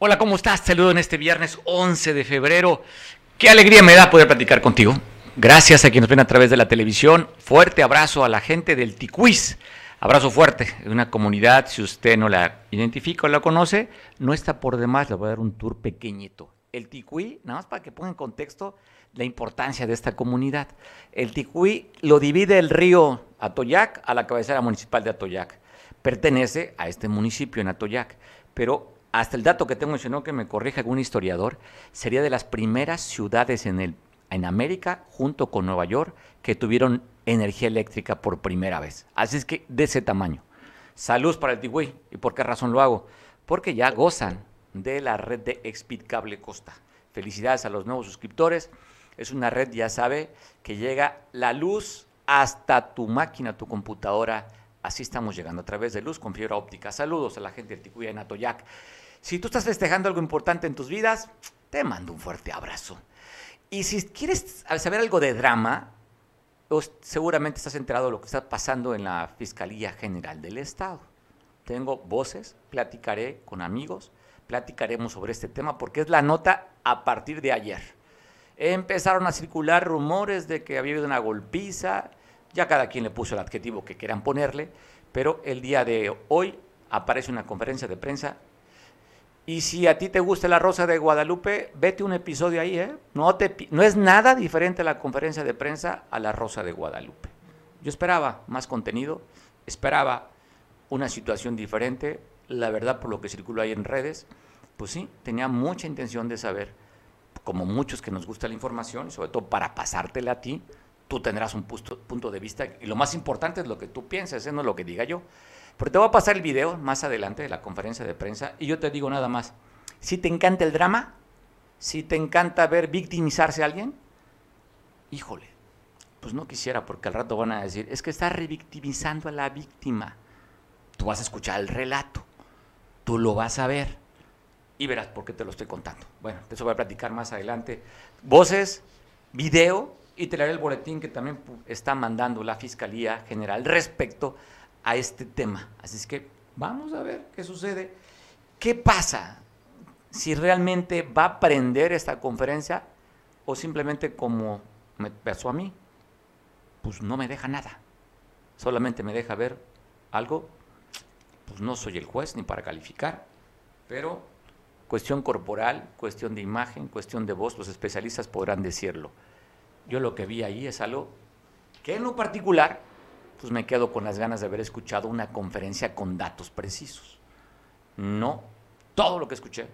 Hola, ¿cómo estás? Saludo en este viernes 11 de febrero. Qué alegría me da poder platicar contigo. Gracias a quienes nos ven a través de la televisión. Fuerte abrazo a la gente del Ticuiz. Abrazo fuerte. Una comunidad, si usted no la identifica o la conoce, no está por demás. Le voy a dar un tour pequeñito. El Ticuí, nada más para que ponga en contexto la importancia de esta comunidad. El Ticuí lo divide el río Atoyac a la cabecera municipal de Atoyac. Pertenece a este municipio en Atoyac, pero hasta el dato que tengo mencionó que me corrija algún historiador, sería de las primeras ciudades en, el, en América, junto con Nueva York, que tuvieron energía eléctrica por primera vez. Así es que de ese tamaño. Salud para el Tigüey. ¿Y por qué razón lo hago? Porque ya gozan de la red de Expit Cable Costa. Felicidades a los nuevos suscriptores. Es una red, ya sabe, que llega la luz hasta tu máquina, tu computadora. Así estamos llegando a través de luz con fibra óptica. Saludos a la gente del Ticuya en Atoyac. Si tú estás festejando algo importante en tus vidas, te mando un fuerte abrazo. Y si quieres saber algo de drama, seguramente estás enterado de lo que está pasando en la Fiscalía General del Estado. Tengo voces, platicaré con amigos, platicaremos sobre este tema porque es la nota a partir de ayer. Empezaron a circular rumores de que había habido una golpiza, ya cada quien le puso el adjetivo que quieran ponerle, pero el día de hoy aparece una conferencia de prensa y si a ti te gusta la Rosa de Guadalupe, vete un episodio ahí, ¿eh? No, te, no es nada diferente la conferencia de prensa a la Rosa de Guadalupe. Yo esperaba más contenido, esperaba una situación diferente. La verdad, por lo que circuló ahí en redes, pues sí, tenía mucha intención de saber, como muchos que nos gusta la información, y sobre todo para pasártela a ti, tú tendrás un punto, de vista. Y lo más importante es lo que tú pienses, ¿eh? no lo que diga yo. Porque te voy a pasar el video más adelante de la conferencia de prensa y yo te digo nada más. Si te encanta el drama, si te encanta ver victimizarse a alguien, híjole, pues no quisiera porque al rato van a decir, es que está revictimizando a la víctima. Tú vas a escuchar el relato, tú lo vas a ver y verás por qué te lo estoy contando. Bueno, de eso voy a platicar más adelante. Voces, video y te daré el boletín que también está mandando la Fiscalía General respecto a este tema. Así es que vamos a ver qué sucede. ¿Qué pasa si realmente va a aprender esta conferencia o simplemente como me pasó a mí? Pues no me deja nada. Solamente me deja ver algo. Pues no soy el juez ni para calificar, pero cuestión corporal, cuestión de imagen, cuestión de voz, los especialistas podrán decirlo. Yo lo que vi ahí es algo que en lo particular pues me quedo con las ganas de haber escuchado una conferencia con datos precisos. No todo lo que escuché,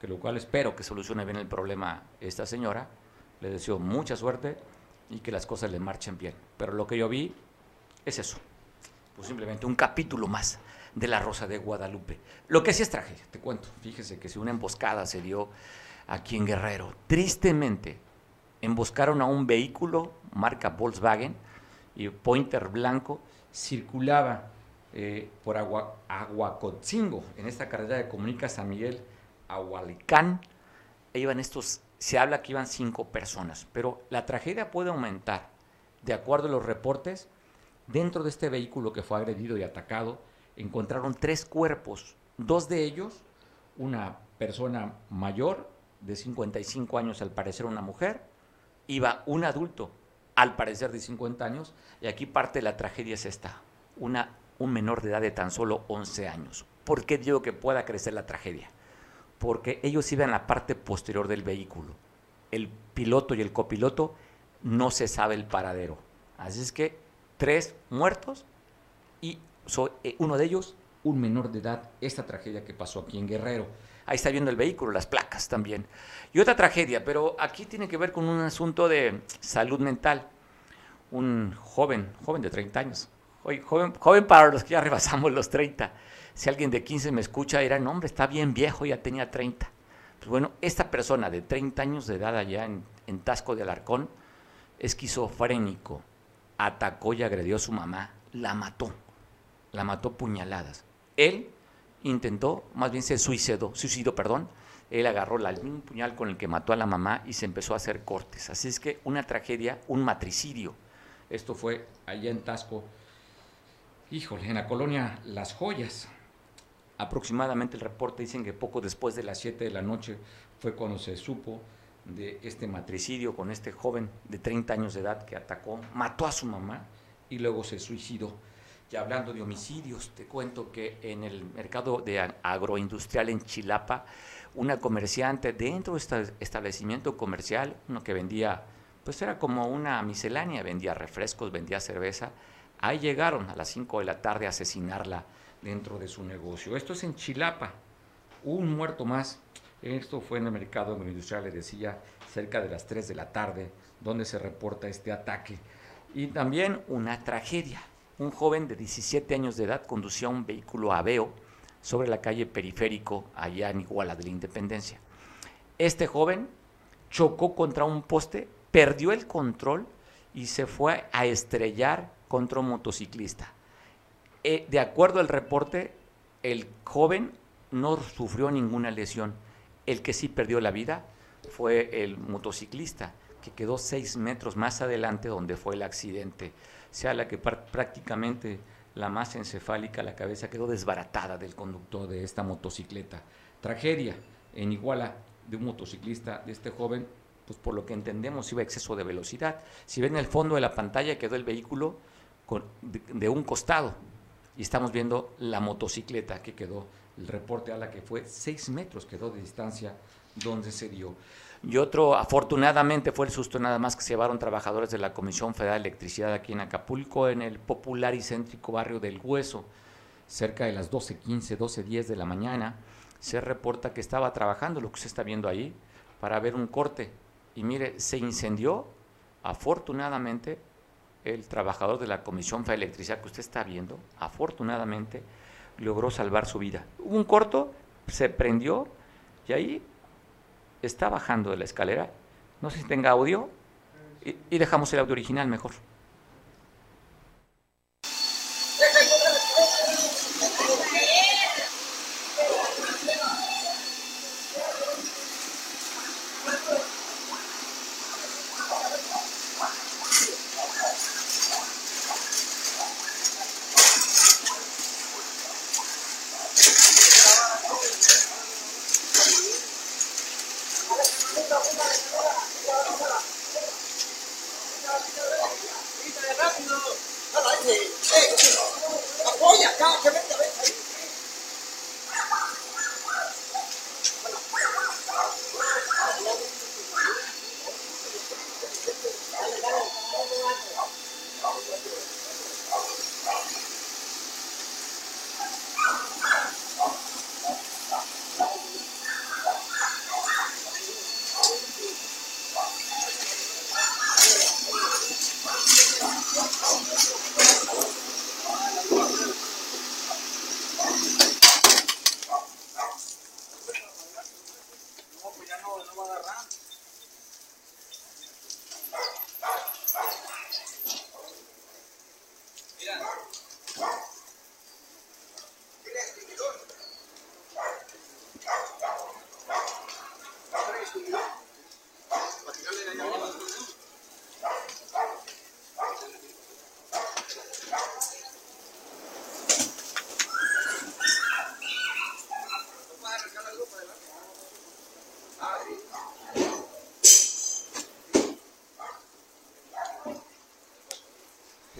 que lo cual espero que solucione bien el problema esta señora. Le deseo mucha suerte y que las cosas le marchen bien. Pero lo que yo vi es eso, pues simplemente un capítulo más de La Rosa de Guadalupe. Lo que sí es tragedia, te cuento. Fíjese que si una emboscada se dio aquí en Guerrero, tristemente emboscaron a un vehículo marca Volkswagen, y Pointer Blanco circulaba eh, por Agua, Aguacotzingo, en esta carretera que comunica San Miguel a. E iban estos, se habla que iban cinco personas, pero la tragedia puede aumentar. De acuerdo a los reportes, dentro de este vehículo que fue agredido y atacado, encontraron tres cuerpos, dos de ellos, una persona mayor de 55 años, al parecer una mujer, iba un adulto al parecer de 50 años, y aquí parte de la tragedia es esta, una, un menor de edad de tan solo 11 años. ¿Por qué digo que pueda crecer la tragedia? Porque ellos iban en la parte posterior del vehículo. El piloto y el copiloto no se sabe el paradero. Así es que tres muertos y eh, uno de ellos un menor de edad, esta tragedia que pasó aquí en Guerrero. Ahí está viendo el vehículo, las placas también. Y otra tragedia, pero aquí tiene que ver con un asunto de salud mental. Un joven, joven de 30 años, joven, joven para los que ya rebasamos los 30. Si alguien de 15 me escucha, dirá, no, hombre, está bien viejo, ya tenía 30. Pues bueno, esta persona de 30 años de edad allá en, en Tasco de Alarcón, esquizofrénico, atacó y agredió a su mamá, la mató, la mató puñaladas. Él intentó, más bien se suicidó, suicidó, perdón. Él agarró el mismo puñal con el que mató a la mamá y se empezó a hacer cortes. Así es que una tragedia, un matricidio. Esto fue allá en Tasco, híjole, en la colonia Las Joyas. aproximadamente el reporte dicen que poco después de las 7 de la noche fue cuando se supo de este matricidio con este joven de 30 años de edad que atacó, mató a su mamá y luego se suicidó. Y hablando de homicidios, te cuento que en el mercado de agroindustrial en Chilapa, una comerciante dentro de este establecimiento comercial, uno que vendía, pues era como una miscelánea, vendía refrescos, vendía cerveza, ahí llegaron a las 5 de la tarde a asesinarla dentro de su negocio. Esto es en Chilapa, un muerto más. Esto fue en el mercado industrial, le decía, cerca de las 3 de la tarde, donde se reporta este ataque. Y también una tragedia. Un joven de 17 años de edad conducía un vehículo Aveo sobre la calle Periférico, allá en Iguala de la Independencia. Este joven chocó contra un poste, perdió el control y se fue a estrellar contra un motociclista. Eh, de acuerdo al reporte, el joven no sufrió ninguna lesión. El que sí perdió la vida fue el motociclista, que quedó seis metros más adelante donde fue el accidente. Sea, la que prácticamente la masa encefálica, la cabeza quedó desbaratada del conductor de esta motocicleta. Tragedia en Iguala de un motociclista, de este joven, pues por lo que entendemos iba a exceso de velocidad. Si ven el fondo de la pantalla quedó el vehículo de un costado, y estamos viendo la motocicleta que quedó, el reporte a la que fue 6 metros quedó de distancia donde se dio. Y otro, afortunadamente, fue el susto nada más que se llevaron trabajadores de la Comisión Federal de Electricidad aquí en Acapulco, en el popular y céntrico barrio del Hueso, cerca de las 12.15, 12.10 de la mañana. Se reporta que estaba trabajando, lo que se está viendo ahí, para ver un corte. Y mire, se incendió, afortunadamente, el trabajador de la Comisión de Electricidad que usted está viendo, afortunadamente, logró salvar su vida. Hubo un corto, se prendió y ahí está bajando de la escalera. No sé si tenga audio y, y dejamos el audio original mejor.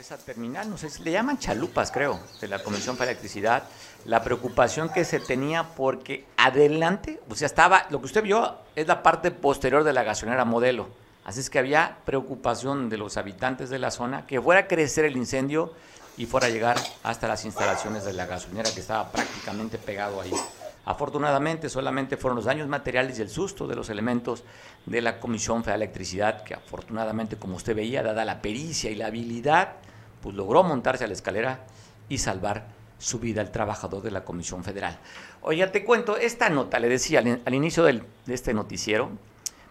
Esa terminal, no sé si le llaman chalupas, creo, de la Comisión para Electricidad, la preocupación que se tenía porque adelante, o sea, estaba, lo que usted vio es la parte posterior de la gasolinera modelo, así es que había preocupación de los habitantes de la zona que fuera a crecer el incendio y fuera a llegar hasta las instalaciones de la gasolinera que estaba prácticamente pegado ahí. Afortunadamente solamente fueron los daños materiales y el susto de los elementos de la Comisión Federal de Electricidad, que afortunadamente, como usted veía, dada la pericia y la habilidad pues logró montarse a la escalera y salvar su vida el trabajador de la Comisión Federal. Oye, te cuento, esta nota, le decía al, inicio de este noticiero,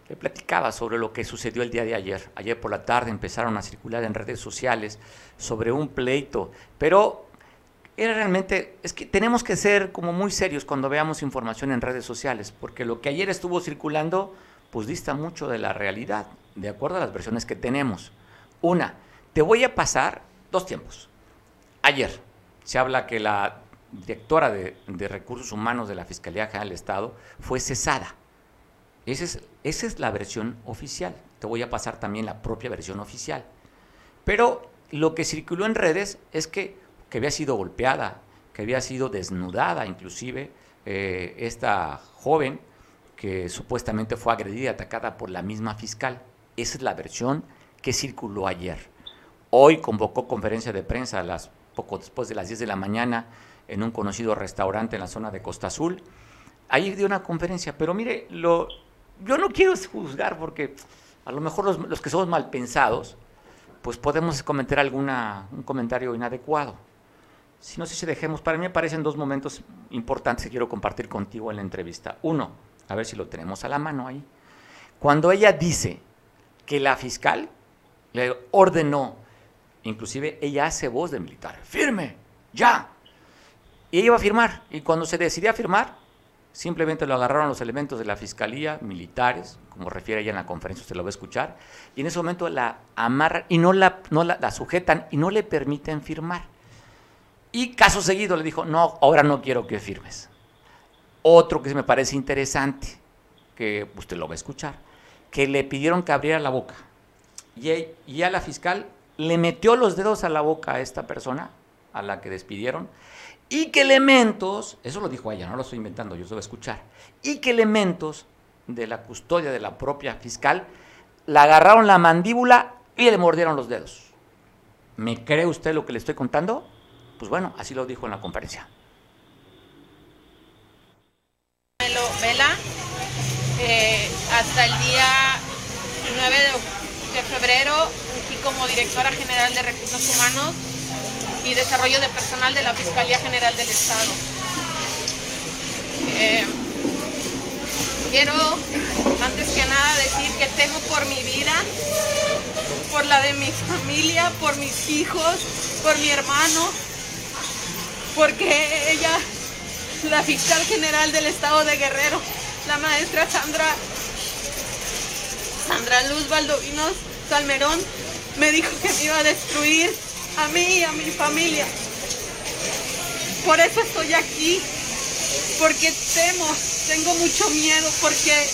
le platicaba sobre lo que sucedió el día de ayer. Ayer por la tarde empezaron a circular en redes sociales sobre un pleito, pero era realmente, es que tenemos que ser como muy serios cuando veamos información en redes sociales, porque lo que ayer estuvo circulando, pues dista mucho de la realidad, de acuerdo a las versiones que tenemos. Una, te voy a pasar dos tiempos. Ayer se habla que la directora de, Recursos Humanos de la Fiscalía General del Estado fue cesada. Esa es, la versión oficial. Te voy a pasar también la propia versión oficial. Pero lo que circuló en redes es que, que había sido golpeada, que había sido desnudada inclusive eh, esta joven que supuestamente fue agredida y atacada por la misma fiscal. Esa es la versión que circuló ayer. Hoy convocó conferencia de prensa a las, poco después de las 10 de la mañana en un conocido restaurante en la zona de Costa Azul. Ahí dio una conferencia, pero mire, yo no quiero juzgar porque a lo mejor los, que somos mal pensados, pues podemos cometer alguna, un comentario inadecuado. Si no sé si dejemos, para mí me parecen dos momentos importantes que quiero compartir contigo en la entrevista. Uno, a ver si lo tenemos a la mano ahí. Cuando ella dice que la fiscal le ordenó, inclusive ella hace voz de militar, firme, ya. Y ella iba a firmar, y cuando se decidía a firmar, simplemente lo agarraron los elementos de la fiscalía, militares, como refiere ella en la conferencia, usted lo va a escuchar, y en ese momento la amarran y no la, no la, sujetan y no le permiten firmar. Y caso seguido le dijo, no, ahora no quiero que firmes. Otro que me parece interesante, que usted lo va a escuchar, que le pidieron que abriera la boca. Y, y a la fiscal le metió los dedos a la boca a esta persona, a la que despidieron, y que elementos, eso lo dijo ella, no lo estoy inventando, yo se lo voy a escuchar, y que elementos de la custodia de la propia fiscal la agarraron la mandíbula y le mordieron los dedos. ¿Me cree usted lo que le estoy contando? Pues bueno, así lo dijo en la conferencia. Eh, hasta el día 9 de, febrero, como directora general de Recursos Humanos y Desarrollo de Personal de la Fiscalía General del Estado. Eh, quiero antes que nada decir que temo por mi vida, por la de mi familia, por mis hijos, por mi hermano, porque ella, la fiscal general del estado de Guerrero, la maestra Sandra, Sandra Luz Valdovinos Salmerón, me dijo que me iba a destruir a mí y a mi familia. Por eso estoy aquí, porque temo, tengo mucho miedo, porque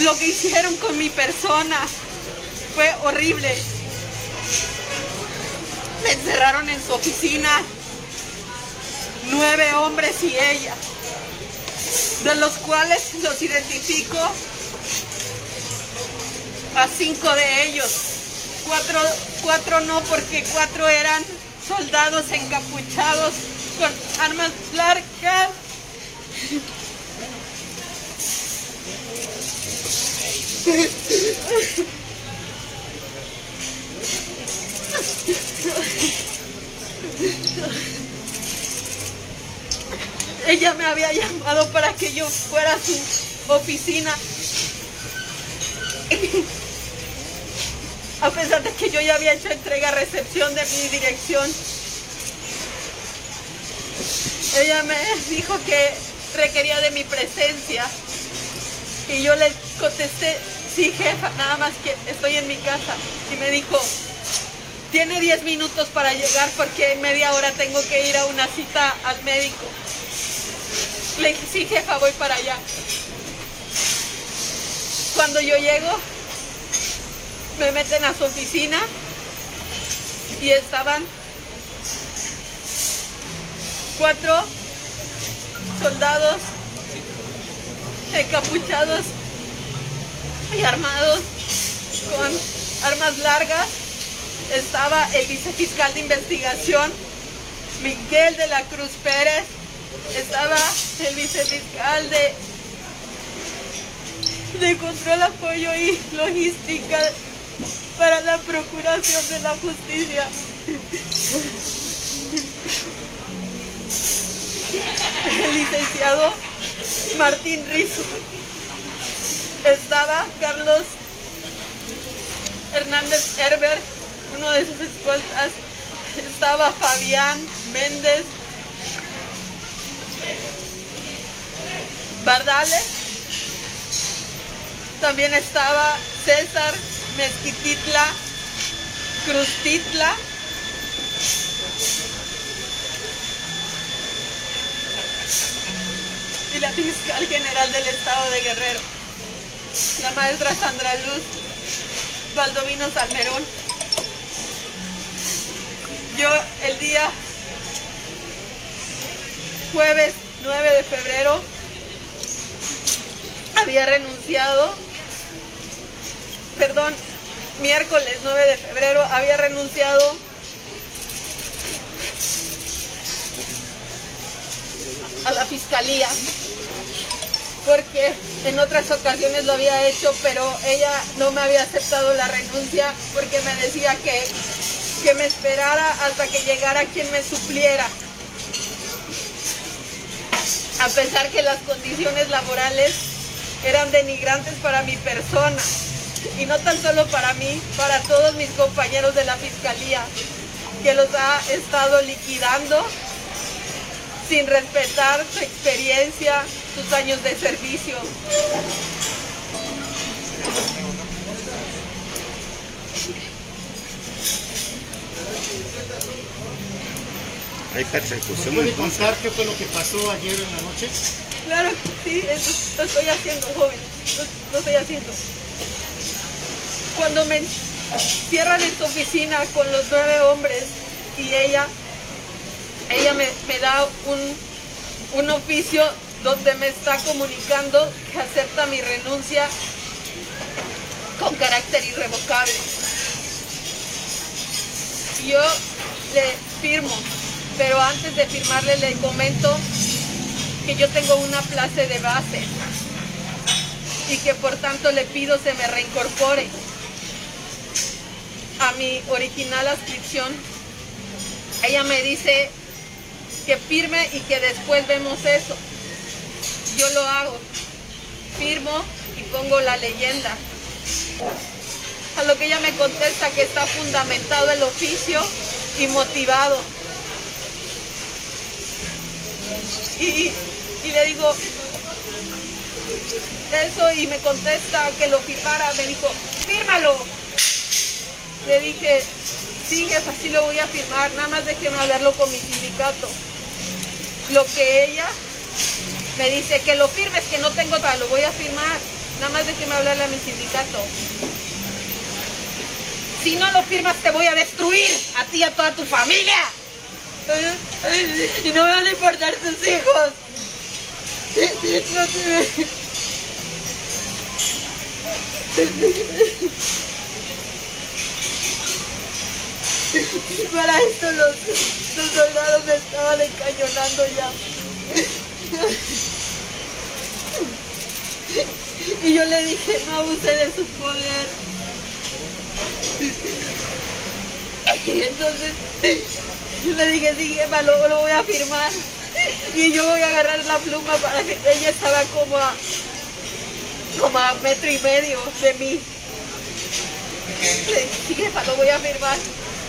lo que hicieron con mi persona fue horrible. Me encerraron en su oficina, nueve hombres y ella, de los cuales los identifico a cinco de ellos. Cuatro, cuatro no, porque cuatro eran soldados encapuchados con armas largas. Ella me había llamado para que yo fuera a su oficina. A pesar de que yo ya había hecho entrega-recepción de mi dirección. Ella me dijo que requería de mi presencia. Y yo le contesté, sí jefa, nada más que estoy en mi casa. Y me dijo, tiene 10 minutos para llegar porque en media hora tengo que ir a una cita al médico. Le dije, sí jefa, voy para allá. Cuando yo llego, me meten a su oficina y estaban cuatro soldados encapuchados y armados con armas largas. Estaba el vicefiscal de investigación, Miguel de la Cruz Pérez. Estaba el vicefiscal de, de control, apoyo y logística para la procuración de la justicia. El licenciado Martín Rizzo. Estaba Carlos Hernández Herbert, uno de sus escoltas. Estaba Fabián Méndez. Bardales. También estaba César Mezquititla Cruztitla. y la fiscal general del estado de Guerrero, la maestra Sandra Luz Valdovino Salmerón. Yo el día jueves 9 de febrero había renunciado, perdón, miércoles 9 de febrero había renunciado. A la fiscalía. Porque en otras ocasiones lo había hecho, pero ella no me había aceptado la renuncia porque me decía que, que me esperara hasta que llegara quien me supliera. A pesar que las condiciones laborales eran denigrantes para mi persona y no tan solo para mí, para todos mis compañeros de la fiscalía, que los ha estado liquidando sin respetar su experiencia, sus años de servicio. Hay persecución. ¿Puede contar qué fue lo que pasó ayer en la noche? Claro, sí, eso lo estoy haciendo, joven. Lo, lo estoy haciendo. Cuando me cierran en su oficina con los nueve hombres y ella, ella me, da un, un oficio donde me está comunicando que acepta mi renuncia con carácter irrevocable. Yo le firmo, pero antes de firmarle le comento que yo tengo una plaza de base y que por tanto le pido se me reincorpore a mi original adscripción. Ella me dice que firme y que después vemos eso. Yo lo hago. Firmo y pongo la leyenda. A lo que ella me contesta que está fundamentado el oficio y motivado. Y, y le digo eso y me contesta que lo firmara. Me dijo, fírmalo. Le dije, sí, es así lo voy a firmar, nada más déjeme hablarlo con mi sindicato. Lo que ella me dice, que lo firmes, que no tengo tal, lo voy a firmar, nada más déjeme hablarle a mi sindicato. Si no lo firmas te voy a destruir, a ti y a toda tu familia. Y no me van a importar tus hijos. No te... Para esto los, los soldados me estaban encañonando ya. Y yo le dije, no abuse de su poder. Y entonces le dije, sí, jefa, luego lo voy a firmar. Y yo voy a agarrar la pluma para que ella estaba como a, como a metro y medio de mí. Dije, sí, jefa, lo voy a firmar.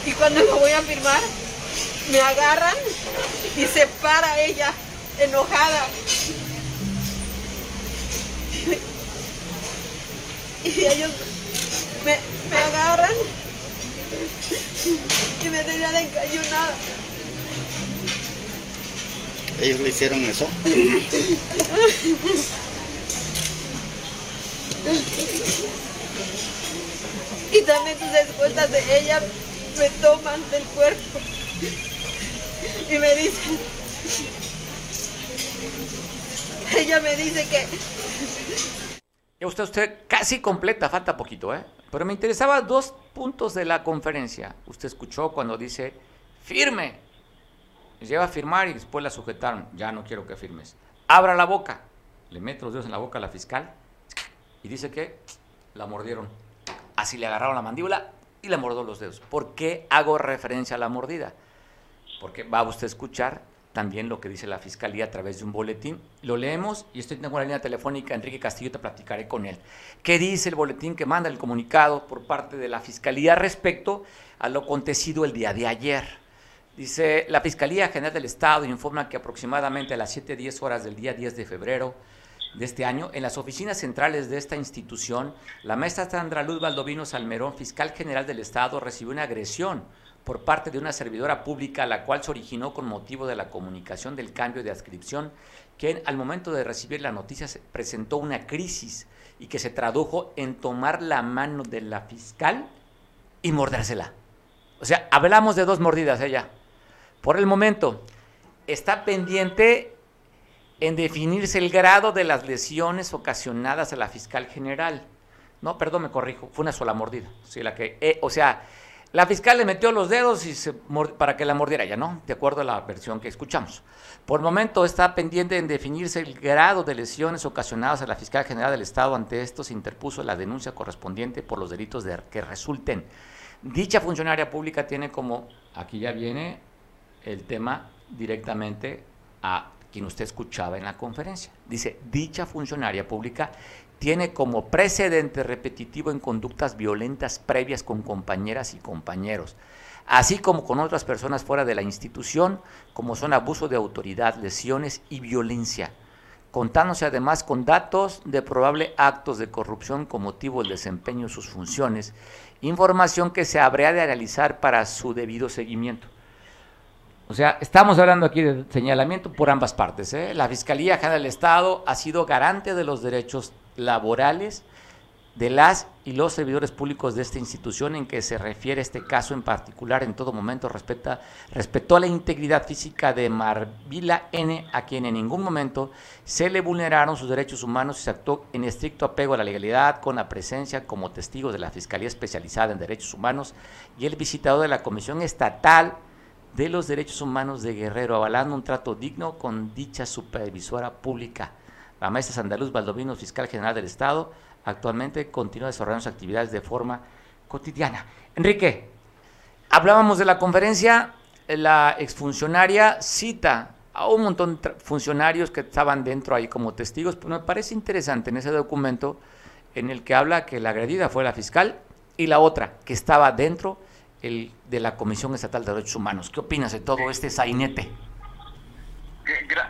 Y cuando lo voy a firmar, me agarran y se para ella, enojada. Y ellos me, me agarran y me tenían encañonada. Ellos le hicieron eso. Y también sus escoltas de ella me toman del cuerpo y me dicen, ella me dice que usted, usted casi completa, falta poquito, ¿eh? Pero me interesaba dos puntos de la conferencia. Usted escuchó cuando dice, firme. Lleva a firmar y después la sujetaron. Ya no quiero que firmes. Abra la boca. Le mete los dedos en la boca a la fiscal y dice que la mordieron. Así le agarraron la mandíbula y le mordió los dedos. ¿Por qué hago referencia a la mordida? Porque va usted a escuchar también lo que dice la fiscalía a través de un boletín. Lo leemos y estoy tengo una línea telefónica, Enrique Castillo, te platicaré con él. ¿Qué dice el boletín que manda el comunicado por parte de la fiscalía respecto a lo acontecido el día de ayer? Dice, la Fiscalía General del Estado informa que aproximadamente a las 7.10 horas del día 10 de febrero de este año, en las oficinas centrales de esta institución, la maestra Sandra Luz Baldovino Salmerón, fiscal general del Estado, recibió una agresión por parte de una servidora pública, la cual se originó con motivo de la comunicación del cambio de adscripción, que al momento de recibir la noticia se presentó una crisis y que se tradujo en tomar la mano de la fiscal y mordérsela. O sea, hablamos de dos mordidas ella. Por el momento, está pendiente en definirse el grado de las lesiones ocasionadas a la fiscal general. No, perdón, me corrijo, fue una sola mordida. la que, eh, o sea, la fiscal le metió los dedos y para que la mordiera ya, ¿no? De acuerdo a la versión que escuchamos. Por el momento está pendiente en definirse el grado de lesiones ocasionadas a la fiscal general del Estado. Ante esto se interpuso la denuncia correspondiente por los delitos de, que resulten. Dicha funcionaria pública tiene como, aquí ya viene el tema directamente a quien usted escuchaba en la conferencia. Dice, dicha funcionaria pública tiene como precedente repetitivo en conductas violentas previas con compañeras y compañeros, así como con otras personas fuera de la institución, como son abuso de autoridad, lesiones y violencia, contándose además con datos de probable actos de corrupción con motivo del desempeño de sus funciones, información que se habría de analizar para su debido seguimiento. O sea, estamos hablando aquí de señalamiento por ambas partes. ¿eh? La Fiscalía General del Estado ha sido garante de los derechos laborales de las y los servidores públicos de esta institución en que se refiere este caso en particular en todo momento respeta, respetó la integridad física de Marvila N, a quien en ningún momento se le vulneraron sus derechos humanos y se actuó en estricto apego a la legalidad con la presencia como testigo de la Fiscalía Especializada en Derechos Humanos y el visitador de la Comisión Estatal de los Derechos Humanos de Guerrero, avalando un trato digno con dicha supervisora pública. La maestra Sandaluz Baldovino, fiscal general del Estado, actualmente continúa desarrollando sus actividades de forma cotidiana. Enrique, hablábamos de la conferencia, la exfuncionaria cita a un montón de funcionarios que estaban dentro ahí como testigos, pero me parece interesante en ese documento en el que habla que la agredida fue la fiscal y la otra que estaba dentro el, de la Comisión Estatal de Derechos Humanos. ¿Qué opinas de todo este sainete?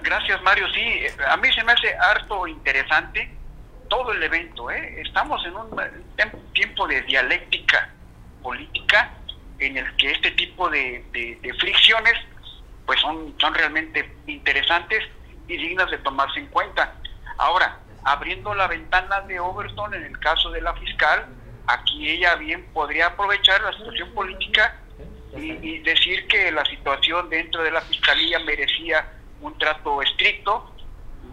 Gracias, Mario. Sí, eh, a mí se me hace harto interesante todo el evento. ¿eh? Estamos en un tiempo de dialéctica política en el que este tipo de, fricciones pues son, son realmente interesantes y dignas de tomarse en cuenta. Ahora, abriendo la ventana de Overton en el caso de la fiscal, aquí ella bien podría aprovechar la situación política y, decir que la situación dentro de la fiscalía merecía un trato estricto,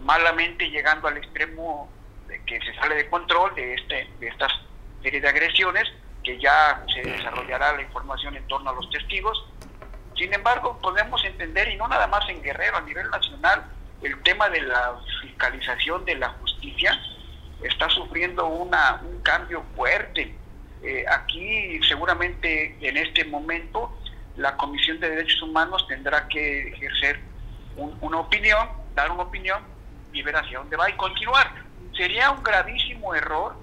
malamente llegando al extremo de que se sale de control de este de estas serie de agresiones, que ya se desarrollará la información en torno a los testigos. Sin embargo, podemos entender, y no nada más en Guerrero, a nivel nacional, el tema de la fiscalización de la justicia, está sufriendo una, un cambio fuerte. Eh, aquí seguramente en este momento la Comisión de Derechos Humanos tendrá que ejercer una opinión, dar una opinión y ver hacia dónde va y continuar. Sería un gravísimo error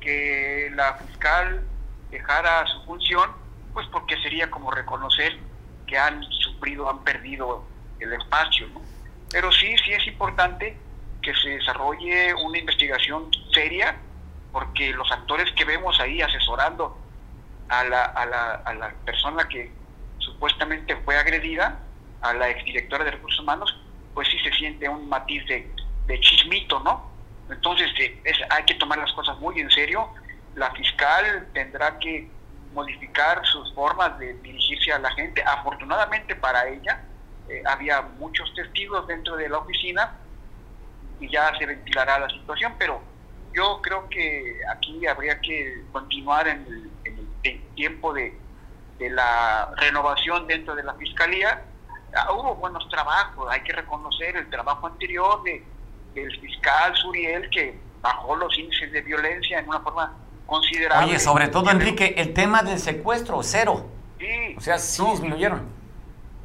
que la fiscal dejara su función, pues porque sería como reconocer que han sufrido, han perdido el espacio. Pero sí, sí es importante que se desarrolle una investigación seria, porque los actores que vemos ahí asesorando a la, a la, a la persona que supuestamente fue agredida, a la exdirectora de recursos humanos, pues sí se siente un matiz de, de chismito, ¿no? Entonces eh, es, hay que tomar las cosas muy en serio. La fiscal tendrá que modificar sus formas de dirigirse a la gente. Afortunadamente para ella, eh, había muchos testigos dentro de la oficina y ya se ventilará la situación, pero yo creo que aquí habría que continuar en el, tiempo de, la renovación dentro de la fiscalía. Ah, hubo buenos trabajos, hay que reconocer el trabajo anterior de, del fiscal Suriel que bajó los índices de violencia en una forma considerable. Oye, sobre todo, Enrique, el tema del secuestro, cero. Sí. O sea, sí disminuyeron.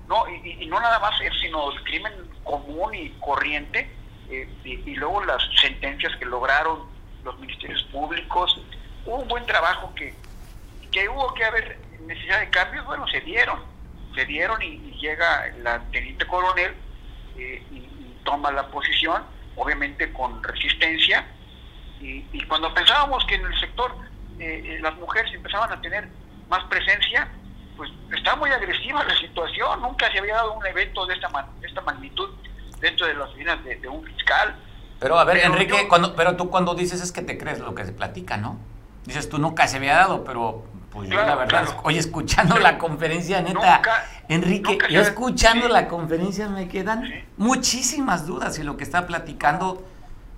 No, y, y, no nada más, sino el crimen común y corriente eh, y, luego las sentencias que lograron los ministerios públicos. Hubo un buen trabajo que, que hubo que haber necesidad de cambios, bueno, se dieron, se dieron y, llega la teniente coronel eh, y, toma la posición obviamente con resistencia, y, y cuando pensábamos que en el sector eh, las mujeres empezaban a tener más presencia, pues está muy agresiva la situación, nunca se había dado un evento de esta, de esta magnitud dentro de las oficinas de, un fiscal. Pero a ver, Enrique, cuando, pero tú cuando dices es que te crees lo que se platica, ¿no? Dices tú nunca se había dado, pero pues yo la verdad, oye, escuchando la conferencia, neta, Enrique, yo escuchando la conferencia me quedan muchísimas dudas y lo que está platicando,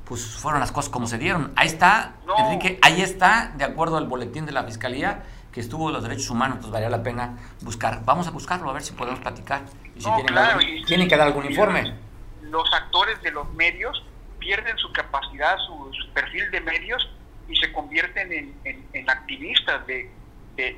pues fueron las cosas como se dieron. Ahí está, Enrique, ahí está, de acuerdo al boletín de la Fiscalía, que estuvo los derechos humanos, pues valía la pena buscar. Vamos a buscarlo, a ver si podemos platicar. Y si tienen, que dar algún informe. Los actores de los medios pierden su capacidad, su, perfil de medios y se convierten en, activistas de,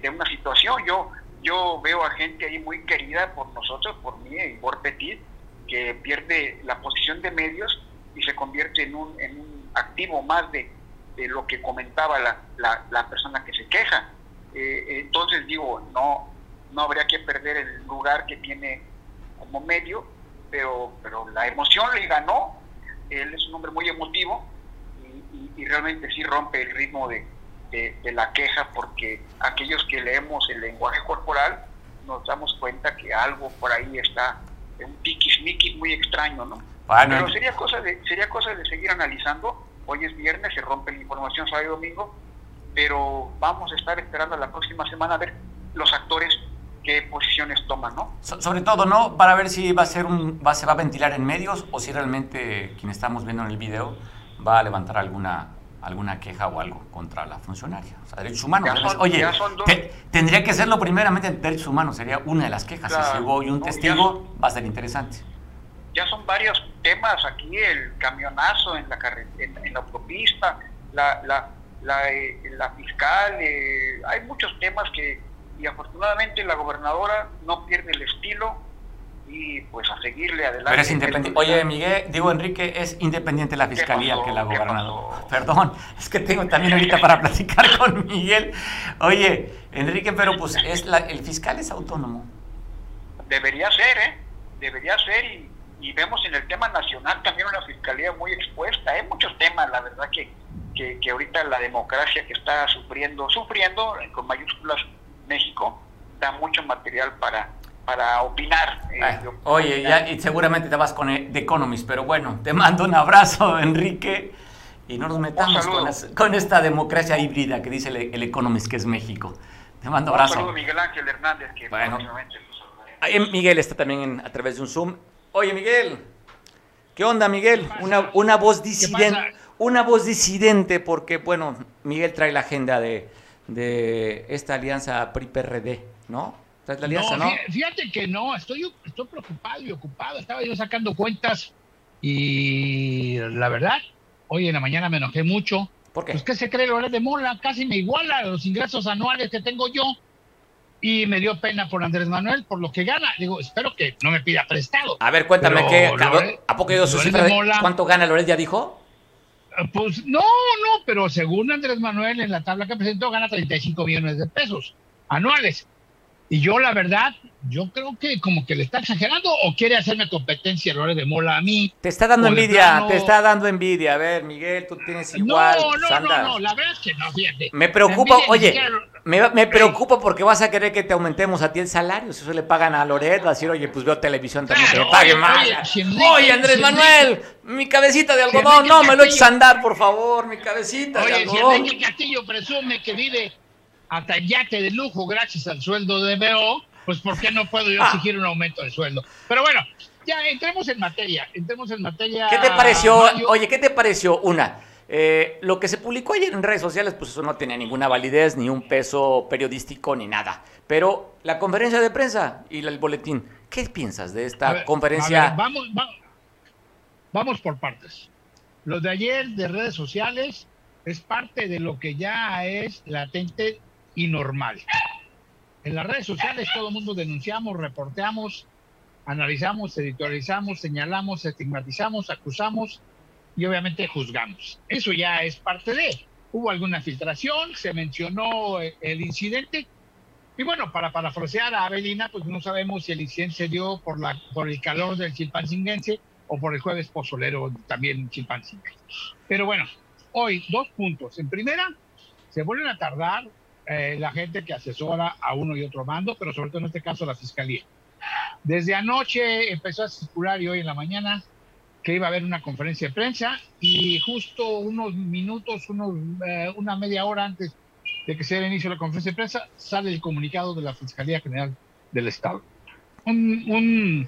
una situación. Yo, yo veo a gente ahí muy querida por nosotros, por mí por Petit, que pierde la posición de medios y se convierte en un, activo más de, lo que comentaba la, la, la persona que se queja eh, entonces digo, no, no habría que perder el lugar que tiene como medio, pero, pero la emoción le ganó, él es un hombre muy emotivo y, realmente sí rompe el ritmo de, de, la queja porque aquellos que leemos el lenguaje corporal nos damos cuenta que algo por ahí está, un tiquismiquis muy extraño, ¿no? Pero sería cosa, de, sería cosa de seguir analizando. Hoy es viernes, se rompe la información sábado y domingo, pero vamos a estar esperando la próxima semana a ver los actores qué posiciones toman, ¿no? sobre todo, ¿no? Para ver si va a ser un, va, se va a ventilar en medios o si realmente quien estamos viendo en el video va a levantar alguna alguna queja o algo contra la funcionaria. O sea, derechos humanos. Oye, tendría que serlo primeramente derechos humanos, sería una de las quejas. si hubo un testigo, va a ser interesante. Ya son varios temas aquí, el camionazo en la, en, en la autopista, la, la, la, eh, la fiscal, eh, hay muchos temas que, y afortunadamente la gobernadora no pierde el estilo y pues a seguirle adelante. Pero es independiente. Oye, Miguel, digo Enrique, es independiente la fiscalía que la gobernadora. Perdón, es que tengo también ahorita para platicar con Miguel. Oye, Enrique, pero pues es la, el fiscal es autónomo. Debería ser, ¿eh? Debería ser y, y vemos en el tema nacional también una fiscalía muy expuesta. Hay muchos temas, la verdad que que, ahorita la democracia que está sufriendo, sufriendo con mayúsculas México, da mucho material para, para opinar. Eh, oye, ya, y seguramente te vas con The Economist, pero bueno, te mando un abrazo, Enrique, y no nos metamos con, esta democracia híbrida que dice el, Economist, que es México. Te mando un abrazo. saludo, Miguel Ángel Hernández, que bueno. Miguel está también a través de un Zoom. Oye, Miguel, ¿qué onda, Miguel? Una, una voz disidente una voz disidente, porque, bueno, Miguel trae la agenda de, de esta alianza PRI-PRD, ¿no? ¿Traes la alianza, no, Fíjate que no, estoy, estoy preocupado y ocupado. Estaba yo sacando cuentas y la verdad, hoy en la mañana me enojé mucho. ¿Por qué? Pues que se cree Loret de Mola, casi me iguala los ingresos anuales que tengo yo. Y me dio pena por Andrés Manuel, por lo que gana. Digo, espero que no me pida prestado. A ver, cuéntame, ¿qué, ¿a poco dio su cifra? ¿Cuánto gana Loret? ¿Ya dijo? Pues no, no, pero según Andrés Manuel en la tabla que presentó gana 35 millones de pesos anuales. Y yo la verdad, yo creo que como que le está exagerando o quiere hacerme competencia Lore de Mola a mí. Te está dando envidia, te está dando envidia. A ver, Miguel, tú tienes igual. No, no, no, no, la verdad es que no, fíjate. Me preocupa, oye, me, preocupa porque vas a querer que te aumentemos a ti el salario. Si eso le pagan a Loret, va a decir, oye, pues veo televisión también que me pague más. Oye, Andrés Manuel, mi cabecita de algodón, no me lo eches a andar, por favor, mi cabecita oye, de algodón. Si Enrique Castillo presume que vive hasta yate de lujo gracias al sueldo de BO, pues ¿por qué no puedo yo ah. exigir un aumento de sueldo? Pero bueno, ya entremos en materia, entremos en materia. ¿Qué te pareció? Oye, ¿qué te pareció? Una, eh, lo que se publicó ayer en redes sociales, pues eso no tenía ninguna validez, ni un peso periodístico, ni nada. Pero la conferencia de prensa y el boletín, ¿qué piensas de esta conferencia? vamos, vamos, vamos por partes. Lo de ayer de redes sociales es parte de lo que ya es latente y normal. En las redes sociales todo el mundo denunciamos, reporteamos, analizamos, editorializamos, señalamos, estigmatizamos, acusamos y obviamente juzgamos. Eso ya es parte de. Hubo alguna filtración, se mencionó eh, el incidente. Y bueno, para parafrasear a Avelina, pues no sabemos si el incidente se dio por, la, por el calor del chilpancinguense o por el jueves pozolero también chimpancito. Pero bueno, hoy dos puntos. En primera, se vuelven a tardar eh, la gente que asesora a uno y otro mando, pero sobre todo en este caso la fiscalía. Desde anoche empezó a circular y hoy en la mañana que iba a haber una conferencia de prensa y justo unos minutos, unos, eh, una media hora antes de que sea el inicio la conferencia de prensa, sale el comunicado de la Fiscalía General del Estado. Un,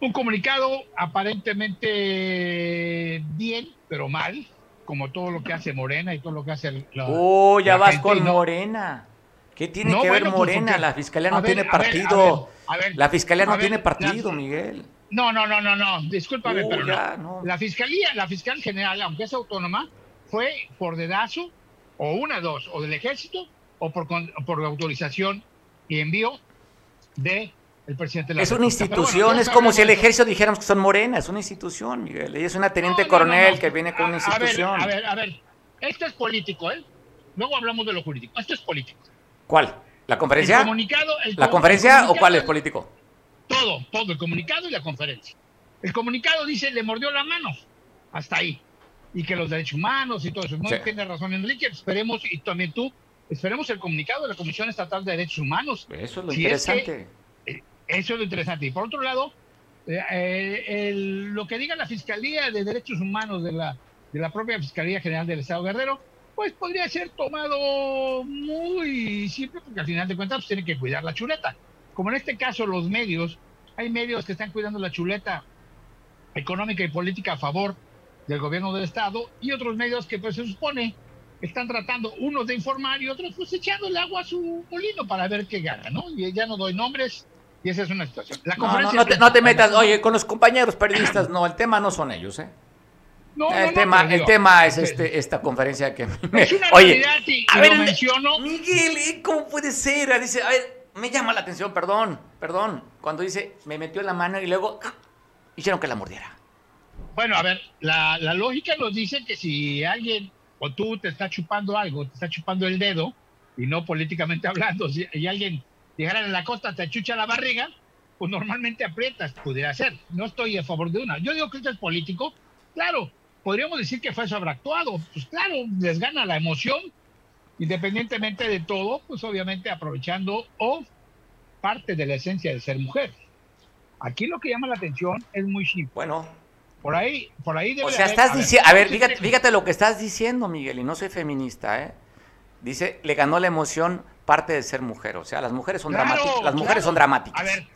un comunicado aparentemente bien, pero mal, como todo lo que hace Morena y todo lo que hace la, Oh, ya la vas gente, con ¿no? Morena. ¿Qué tiene No, que ver bueno, pues, Morena? La fiscalía no ver, tiene a partido. ver, a ver, la fiscalía no tiene partido, la- Miguel. No, no, no, no, no, discúlpame, pero no. ya, no. La fiscalía, la fiscal general, aunque es autónoma, fue por dedazo, o una, dos, o del ejército, o por, por autorización y envío de el presidente de la Es una República. Institución, bueno, es como si el ejército dijéramos que son Morena, es una institución, Miguel. Ella es una teniente No, no, no, coronel no. que viene con una A- a ver, institución. A ver, a ver, esto es político, ¿eh? Luego hablamos de lo jurídico. Esto es político. ¿Cuál? ¿La El conferencia? comunicado, el ¿La co- conferencia el o comunicado cuál es político? Todo, todo, el comunicado y la conferencia. El comunicado dice, le mordió la mano. Hasta ahí. Y que los derechos humanos y todo eso. No Sí. tiene razón Enrique. Esperemos, y también tú, esperemos el comunicado de la Comisión Estatal de Derechos Humanos. Eso es lo Si es que- interesante. Eso es lo interesante. Y por otro lado, eh, eh, el- lo que diga la Fiscalía de Derechos Humanos de la, de la propia Fiscalía General del Estado Guerrero, pues podría ser tomado muy simple, porque al final de cuentas pues, tiene que cuidar la chuleta. Como en este caso los medios, hay medios que están cuidando la chuleta económica y política a favor del gobierno del Estado y otros medios que pues se supone están tratando unos de informar y otros pues echándole agua a su molino para ver qué gana, ¿no? Y ya no doy nombres y esa es una situación. La No, no, te, prensa- no te metas, oye, con los compañeros periodistas, no, el tema no son ellos, ¿eh? No, no, El no, tema, el digo, tema es este, esta conferencia que... Es una Oye, y, a y ver, lo menciono. Miguel, ¿eh? ¿cómo puede ser? Dice, a ver, me llama la atención, perdón, perdón, cuando dice, me metió la mano y luego ¡ah! hicieron que la mordiera. Bueno, a ver, la, la lógica nos dice que si alguien o tú te está chupando algo, te está chupando el dedo, y no políticamente hablando, si, y alguien llegara en la costa, te chucha la barriga, pues normalmente aprietas, pudiera ser. No estoy a favor de una. Yo digo que esto es político, claro, podríamos decir que fue sobreactuado, pues claro, les gana la emoción, independientemente de todo, pues obviamente aprovechando o parte de la esencia de ser mujer. Aquí lo que llama la atención es muy simple. Bueno, Por ahí, por ahí debe o sea, haber- estás a ver, diciendo, a ver, fíjate, fíjate lo que estás diciendo, Miguel, y no soy feminista, ¿eh? Dice, le ganó la emoción parte de ser mujer, o sea, las mujeres son Claro, dramáticas, las mujeres claro. son dramáticas. A ver,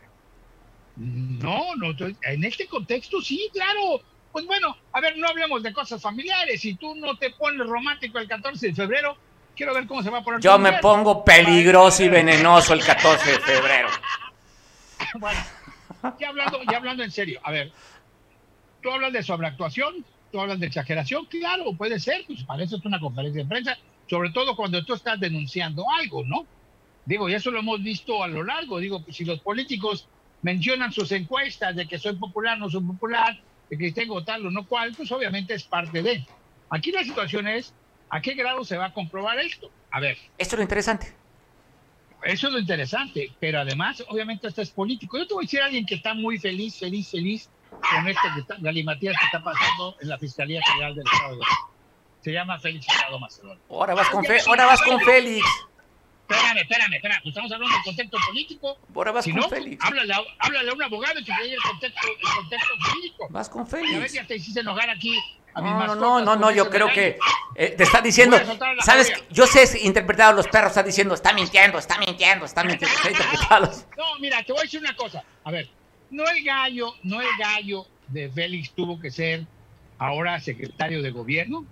no, no, en este contexto sí, claro. Pues bueno, a ver, no hablemos de cosas familiares. Si tú no te pones romántico el 14 de febrero, quiero ver cómo se va a poner. Yo me mujer. pongo peligroso y venenoso el 14 de febrero. Bueno, ya hablando, ya hablando en serio, a ver, tú hablas de sobreactuación, tú hablas de exageración, claro, puede ser, pues para eso es una conferencia de prensa, sobre todo cuando tú estás denunciando algo, ¿no? Digo, y eso lo hemos visto a lo largo, digo, si los políticos mencionan sus encuestas de que soy popular, no soy popular, de que tengo tal o no cual, pues obviamente es parte de. Aquí la situación es, ¿a qué grado se va a comprobar esto? A ver, Esto es lo interesante. eso es lo interesante, pero además, obviamente, esto es político. Yo te voy a decir a alguien que está muy feliz, feliz, feliz con esto que está, galimatías que está pasando en la Fiscalía General del Estado. de México. Se llama Félix Salgado Macedonio. Ahora vas con, Fe- ahora vas con Félix. Espérame, espérame, espérame. Pues estamos hablando del contexto político. Ahora vas Si con no, Félix. háblale a, háblale a un abogado que diga el contexto, el contexto jurídico. Vas con Y a ver, Félix. ya te hiciste enojar aquí No, no, no, no, no, yo creo que eh, te está diciendo, sabes, yo sé interpretar a los perros, está diciendo, está mintiendo, está mintiendo, está mintiendo. No, mira, te voy a decir una cosa. A ver, no el gallo, no el gallo de Félix tuvo que ser ahora secretario de gobierno.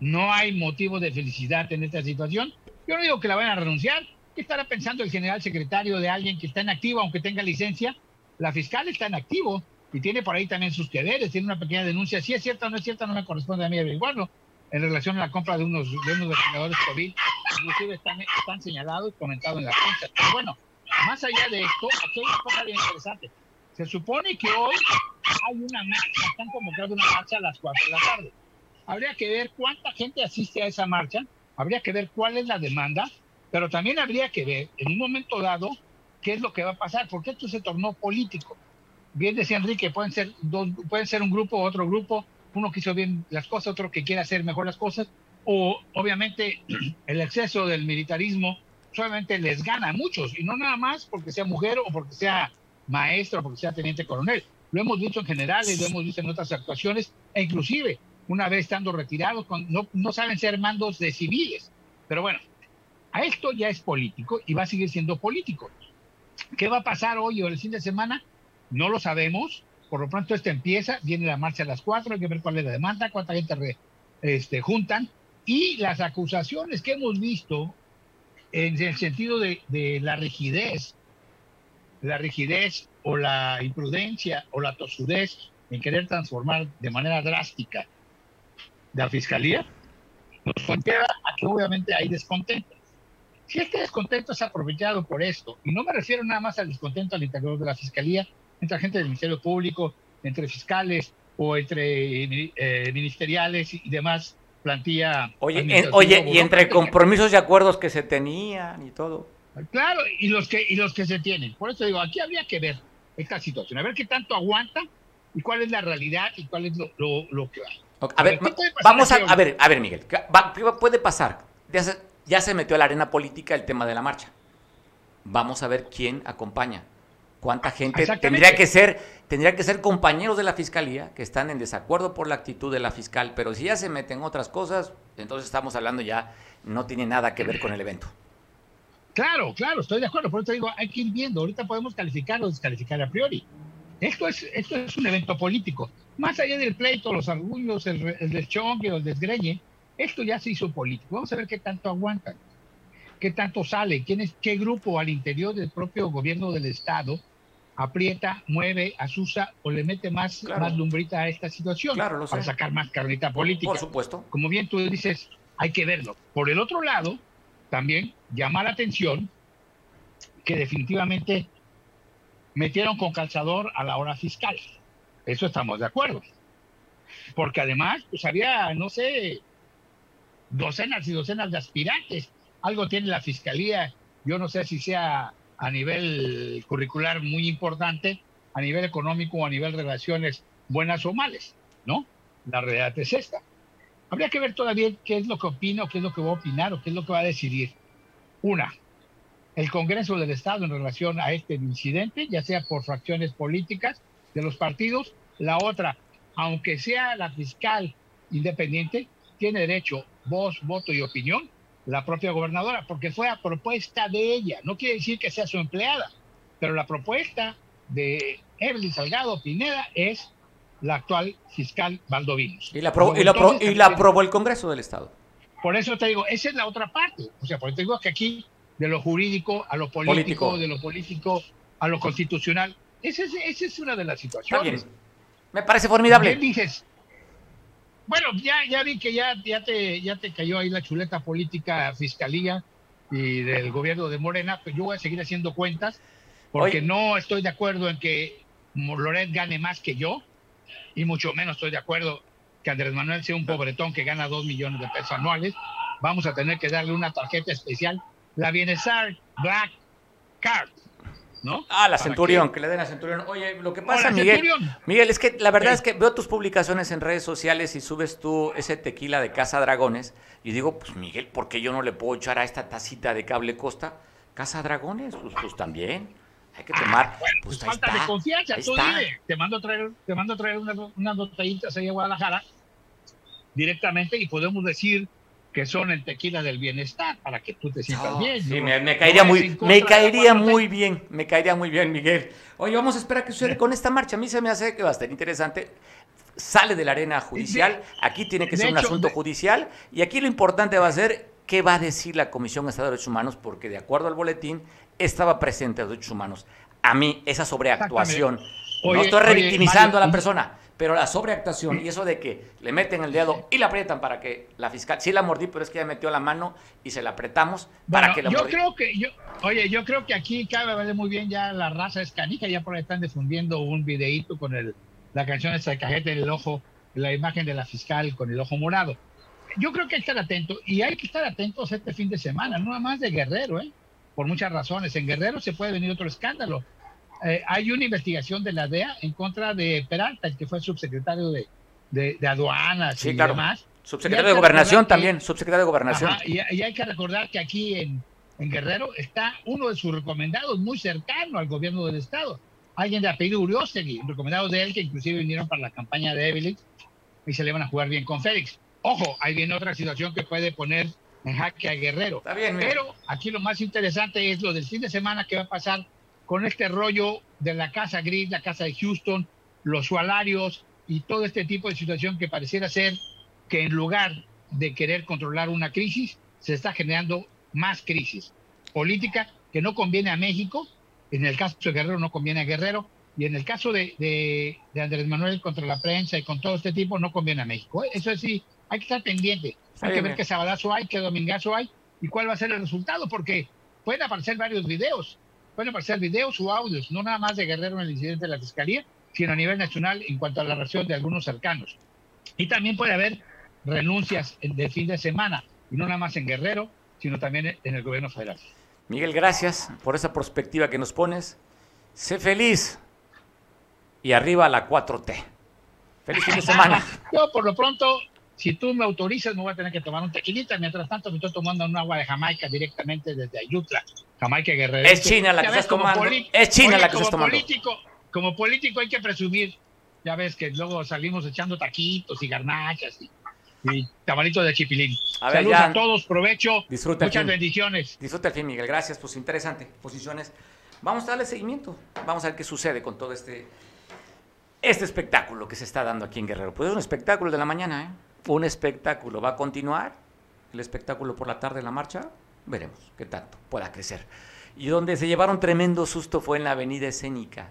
No hay motivo de felicidad en esta situación. Yo no digo que la vayan a renunciar. ¿Qué estará pensando el general secretario de alguien que está en activo, aunque tenga licencia? La fiscal está en activo y tiene por ahí también sus deberes, tiene una pequeña denuncia. Si es cierta o no es cierta, no me corresponde a mí averiguarlo. En relación a la compra de unos, de unos ventiladores COVID, inclusive están, están señalados comentados en la prensa. Pero bueno, más allá de esto, aquí hay una cosa bien interesante. Se supone que hoy hay una marcha, están convocando una marcha a las 4 de la tarde. Habría que ver cuánta gente asiste a esa marcha, habría que ver cuál es la demanda, pero también habría que ver en un momento dado qué es lo que va a pasar, porque esto se tornó político. bien decía Enrique, pueden ser dos, pueden ser un grupo, otro grupo, uno que hizo bien las cosas, otro que quiere hacer mejor las cosas, o obviamente el exceso del militarismo solamente les gana a muchos, y no nada más porque sea mujer o porque sea maestro o porque sea teniente coronel. Lo hemos visto en generales, lo hemos visto en otras actuaciones, e inclusive una vez estando retirados, no, no saben ser mandos de civiles. Pero bueno, a esto ya es político y va a seguir siendo político. ¿Qué va a pasar hoy o el fin de semana? No lo sabemos. Por lo pronto esto empieza, viene la marcha a las cuatro, hay que ver cuál es la demanda, cuánta gente este, juntan. Y las acusaciones que hemos visto en el sentido de, de la rigidez, la rigidez o la imprudencia o la tosudez en querer transformar de manera drástica la fiscalía, nos conlleva a que obviamente hay descontento. Si este descontento es aprovechado por esto, y no me refiero nada más al descontento al interior de la fiscalía, entre gente del Ministerio Público, entre fiscales o entre eh, ministeriales y demás plantilla. Oye, oye y entre compromisos y acuerdos que se tenían y todo. Claro, y los que y los que se tienen. Por eso digo, aquí habría que ver esta situación, a ver qué tanto aguanta y cuál es la realidad y cuál es lo, lo, que A, ver, vamos a, a ver, a ver, Miguel, ¿qué puede pasar? Ya se, ya se metió a la arena política el tema de la marcha. Vamos a ver quién acompaña. ¿Cuánta gente tendría que ser tendría que ser compañeros de la fiscalía que están en desacuerdo por la actitud de la fiscal, pero si ya se meten otras cosas, entonces estamos hablando ya no tiene nada que ver con el evento. Claro, claro, estoy de acuerdo. Por eso digo, hay que ir viendo. Ahorita podemos calificar o descalificar a priori. Esto es, esto es un evento político. Más allá del pleito, los argullos, el, el deschongue o el desgreñe, esto ya se hizo político. Vamos a ver qué tanto aguantan, qué tanto sale, quién es, qué grupo al interior del propio gobierno del Estado aprieta, mueve, asusa o le mete más, más lumbrita a esta situación claro, para sacar más carnita política. Por supuesto. Como bien tú dices, hay que verlo. Por el otro lado, también llama la atención que definitivamente metieron con calzador a la hora fiscal. Eso estamos de acuerdo. Porque además, pues había, no sé, docenas y docenas de aspirantes. Algo tiene la fiscalía, yo no sé si sea a nivel curricular muy importante, a nivel económico o a nivel de relaciones buenas o males, ¿no? La realidad es esta. Habría que ver todavía qué es lo que opina qué es lo que va a opinar o qué es lo que va a decidir. Una, el Congreso del Estado en relación a este incidente, ya sea por fracciones políticas de los partidos. La otra, aunque sea la fiscal independiente, tiene derecho, voz, voto y opinión la propia gobernadora, porque fue a propuesta de ella. No quiere decir que sea su empleada, pero la propuesta de Evelyn Salgado Pineda es la actual fiscal Valdovinos. Y la, y, la aprobó el Congreso del Estado. Por eso te digo, esa es la otra parte. O sea, por eso te digo que aquí, de lo jurídico a lo político, de lo político a lo constitucional, esa es, esa es una de las situaciones. Me parece formidable. dices, bueno, ya, ya vi que ya, ya, te, ya te cayó ahí la chuleta política, fiscalía y del gobierno de Morena, pues yo voy a seguir haciendo cuentas porque no estoy de acuerdo en que Loret gane más que yo y mucho menos estoy de acuerdo que Andrés Manuel sea un pobretón que gana dos millones de pesos anuales. Vamos a tener que darle una tarjeta especial, la Bienestar Black Card, ¿no? Ah, la Centurión, que le den a Centurión. Oye, lo que pasa, Miguel, Miguel, es que la verdad es que veo tus publicaciones en redes sociales y subes tú ese tequila de Casa Dragones y digo, pues Miguel, ¿por qué yo no le puedo echar a esta tacita de cable costa Casa Dragones? Pues, pues también. Hay que tomar. Ah, pues, pues falta de confianza. Tú dime, te mando a traer, te mando a traer unas, unas botellitas ahí a Guadalajara directamente y podemos decir que son el tequila del bienestar para que tú te sientas bien. Sí, me, caería muy, me caería muy bien, me caería muy bien, Miguel. Oye, vamos a esperar qué sucede con esta marcha. A mí se me hace que va a estar interesante. Sale de la arena judicial, aquí tiene que ser un asunto judicial y aquí lo importante va a ser qué va a decir la Comisión Estatal de Derechos Humanos, porque de acuerdo al boletín estaba presente los derechos humanos. A mí esa sobreactuación, no estoy revictimizando a la persona, pero la sobreactuación y eso de que le meten el dedo y la aprietan para que la fiscal, sí la mordí, pero es que ya metió la mano y se la apretamos para que la Yo creo que, yo, oye, yo creo que aquí cabe vale muy bien ya la raza escanica, ya por ahí están difundiendo un videíto con el, la canción esa de cajete en el ojo, la imagen de la fiscal con el ojo morado. Yo creo que hay que estar atento y hay que estar atentos este fin de semana, no nada más de Guerrero, ¿eh? por muchas razones. En Guerrero se puede venir otro escándalo eh, hay una investigación de la DEA en contra de Peralta, el que fue subsecretario de, de, de aduanas Sí, y claro. demás. Subsecretario Y de Gobernación que- también, subsecretario de Gobernación. Ajá, y, y hay que recordar que aquí en, en Guerrero está uno de sus recomendados muy cercano al gobierno del estado. Alguien de apellido Uriostegui, recomendados de él que inclusive vinieron para la campaña de Evelyn y se le van a jugar bien con Félix. Ojo, ahí viene otra situación que puede poner en jaque a Guerrero. Está bien. Pero aquí lo más interesante es lo del fin de semana que va a pasar con este rollo de la Casa Gris, la Casa de Houston, los salarios y todo este tipo de situación que pareciera ser que en lugar de querer controlar una crisis, se está generando más crisis política que no conviene a México. En el caso de Guerrero no conviene a Guerrero. Y en el caso de, de- de Andrés Manuel contra la prensa y con todo este tipo, no conviene a México. ¿eh? Eso sí, hay que estar pendiente. Hay Sí, que ver qué sabadazo hay, qué domingazo hay y cuál va a ser el resultado, porque pueden aparecer varios videos, pueden aparecer videos o audios, no nada más de Guerrero en el incidente de la Fiscalía, sino a nivel nacional en cuanto a la reacción de algunos cercanos. Y también puede haber renuncias en- de fin de semana, y no nada más en Guerrero, sino también en el gobierno federal. Miguel, gracias por esa perspectiva que nos pones. Sé feliz. Y arriba la 4T. Feliz fin de semana. Yo, por lo pronto, si tú me autorizas, me voy a tener que tomar un tequilita. Mientras tanto, me estoy tomando un agua de Jamaica directamente desde Ayutla, Jamaica Guerrero. Es China la que ves, estás tomando. Es China Oye, la que como estás tomando. Político, como político hay que presumir. Ya ves que luego salimos echando taquitos y garnachas y, y tamalitos de chipilín. A ver, Saludos ya. a todos, provecho. Disfruta Muchas bendiciones. Disfruta el fin, Miguel. Gracias, pues interesante. Posiciones. Vamos a darle seguimiento. Vamos a ver qué sucede con todo este, este espectáculo que se está dando aquí en Guerrero. Pues es un espectáculo de la mañana, ¿eh? Un espectáculo. ¿Va a continuar el espectáculo por la tarde en la marcha? Veremos qué tanto pueda crecer. Y donde se llevaron tremendo susto fue en la avenida escénica.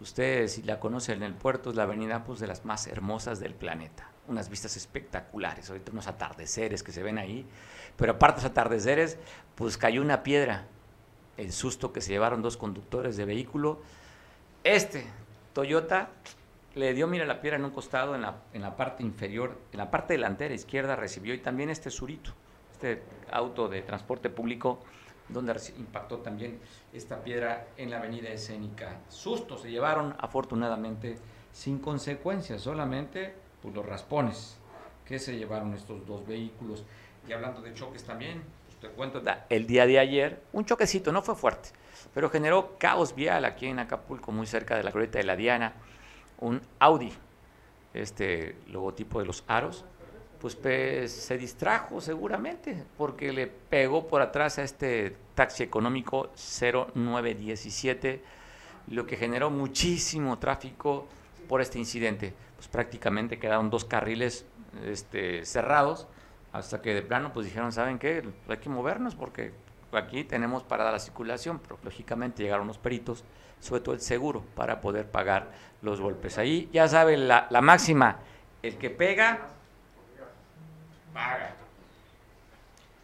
Ustedes, si la conocen en el puerto, es la avenida pues, de las más hermosas del planeta. Unas vistas espectaculares, ahorita unos atardeceres que se ven ahí. Pero aparte de los atardeceres, pues cayó una piedra. El susto que se llevaron dos conductores de vehículo. Este, Toyota, le dio, mira, la piedra en un costado, en la, en la parte inferior, en la parte delantera izquierda recibió, y también este Surito, este auto de transporte público, donde impactó también esta piedra en la avenida escénica. Susto se llevaron, afortunadamente, sin consecuencias, solamente pues, los raspones que se llevaron estos dos vehículos. Y hablando de choques también, pues, te el día de ayer, un choquecito, no fue fuerte, pero generó caos vial aquí en Acapulco, muy cerca de la glorieta de la Diana, un Audi, este logotipo de los aros, pues, se distrajo seguramente porque le pegó por atrás a este taxi económico 0917, lo que generó muchísimo tráfico por este incidente. Pues prácticamente quedaron dos carriles este, cerrados hasta que de plano pues dijeron, ¿saben qué? Hay que movernos porque aquí tenemos parada la circulación, pero lógicamente llegaron los peritos, sobre todo el seguro, para poder pagar los golpes. Ahí ya saben la, la máxima, el que pega, paga.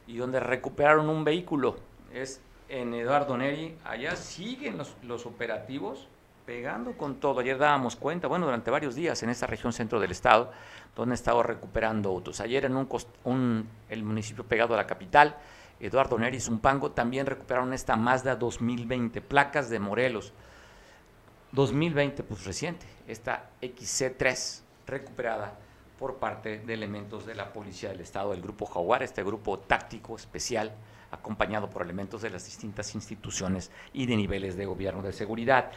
Y donde recuperaron un vehículo es en Eduardo Neri, allá siguen los, los operativos pegando con todo. Ayer dábamos cuenta, bueno, durante varios días en esta región centro del estado, donde han estado recuperando autos. Ayer en un, cost- un- el municipio pegado a la capital, Eduardo Neri y Zumpango también recuperaron esta Mazda 2020, placas de Morelos. 2020, pues reciente, esta XC3 recuperada por parte de elementos de la Policía del Estado, del Grupo Jaguar, este grupo táctico especial, acompañado por elementos de las distintas instituciones y de niveles de gobierno de seguridad.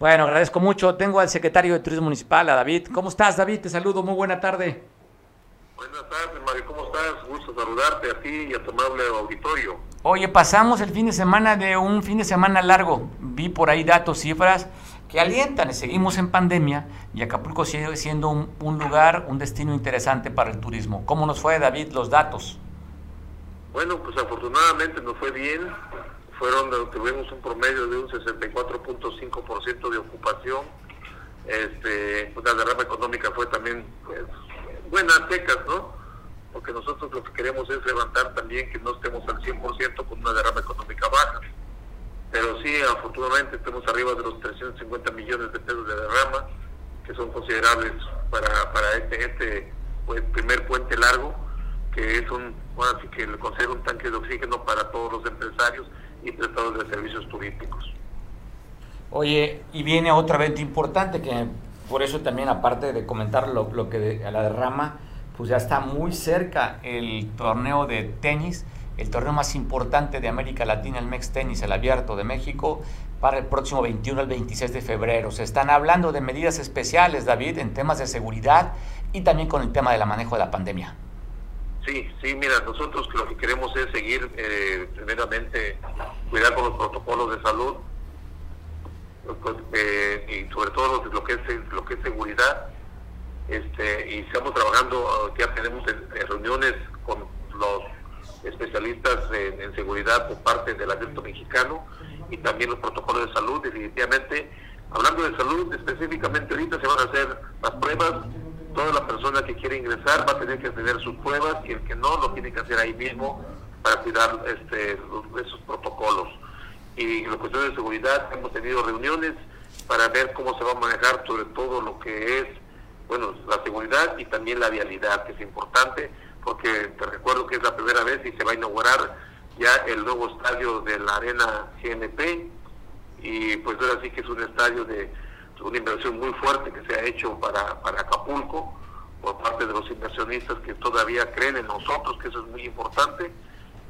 Bueno, agradezco mucho. Tengo al secretario de Turismo Municipal, a David. ¿Cómo estás, David? Te saludo. Muy buena tarde. Buenas tardes, Mario, ¿cómo estás? Gusto saludarte a ti y a tu amable auditorio. Oye, pasamos el fin de semana de un fin de semana largo. Vi por ahí datos, cifras que alientan. Seguimos en pandemia y Acapulco sigue siendo un, un lugar, un destino interesante para el turismo. ¿Cómo nos fue, David, los datos? Bueno, pues afortunadamente nos fue bien. Fueron, tuvimos un promedio de un 64.5% de ocupación. Este, la derrama económica fue también buenas secas, ¿no? Porque nosotros lo que queremos es levantar también que no estemos al 100% con una derrama económica baja. Pero sí, afortunadamente estamos arriba de los 350 millones de pesos de derrama, que son considerables para, para este, este pues, primer puente largo, que es un, bueno, así que le considero un tanque de oxígeno para todos los empresarios y prestadores de servicios turísticos. Oye, y viene otro evento importante que por eso también, aparte de comentar lo, lo que de, a la derrama, pues ya está muy cerca el torneo de tenis, el torneo más importante de América Latina, el Mex Tenis, el Abierto de México, para el próximo 21 al 26 de febrero. Se están hablando de medidas especiales, David, en temas de seguridad y también con el tema del manejo de la pandemia. Sí, sí, mira, nosotros lo que queremos es seguir, eh, primeramente, cuidar con los protocolos de salud eh, y sobre todo lo, que es lo que es seguridad. Este, y estamos trabajando, ya tenemos reuniones con los especialistas en, seguridad por parte del abierto mexicano y también los protocolos de salud, definitivamente. Hablando de salud, específicamente ahorita se van a hacer las pruebas toda la persona que quiere ingresar va a tener que tener sus pruebas y el que no lo tiene que hacer ahí mismo para cuidar este, esos protocolos. Y la cuestión de seguridad hemos tenido reuniones para ver cómo se va a manejar sobre todo lo que es, bueno, la seguridad y también la vialidad, que es importante, porque te recuerdo que es la primera vez y se va a inaugurar ya el nuevo estadio de la Arena GNP y pues ahora sí que es un estadio de una inversión muy fuerte que se ha hecho para, para Acapulco por parte de los inversionistas que todavía creen en nosotros, que eso es muy importante,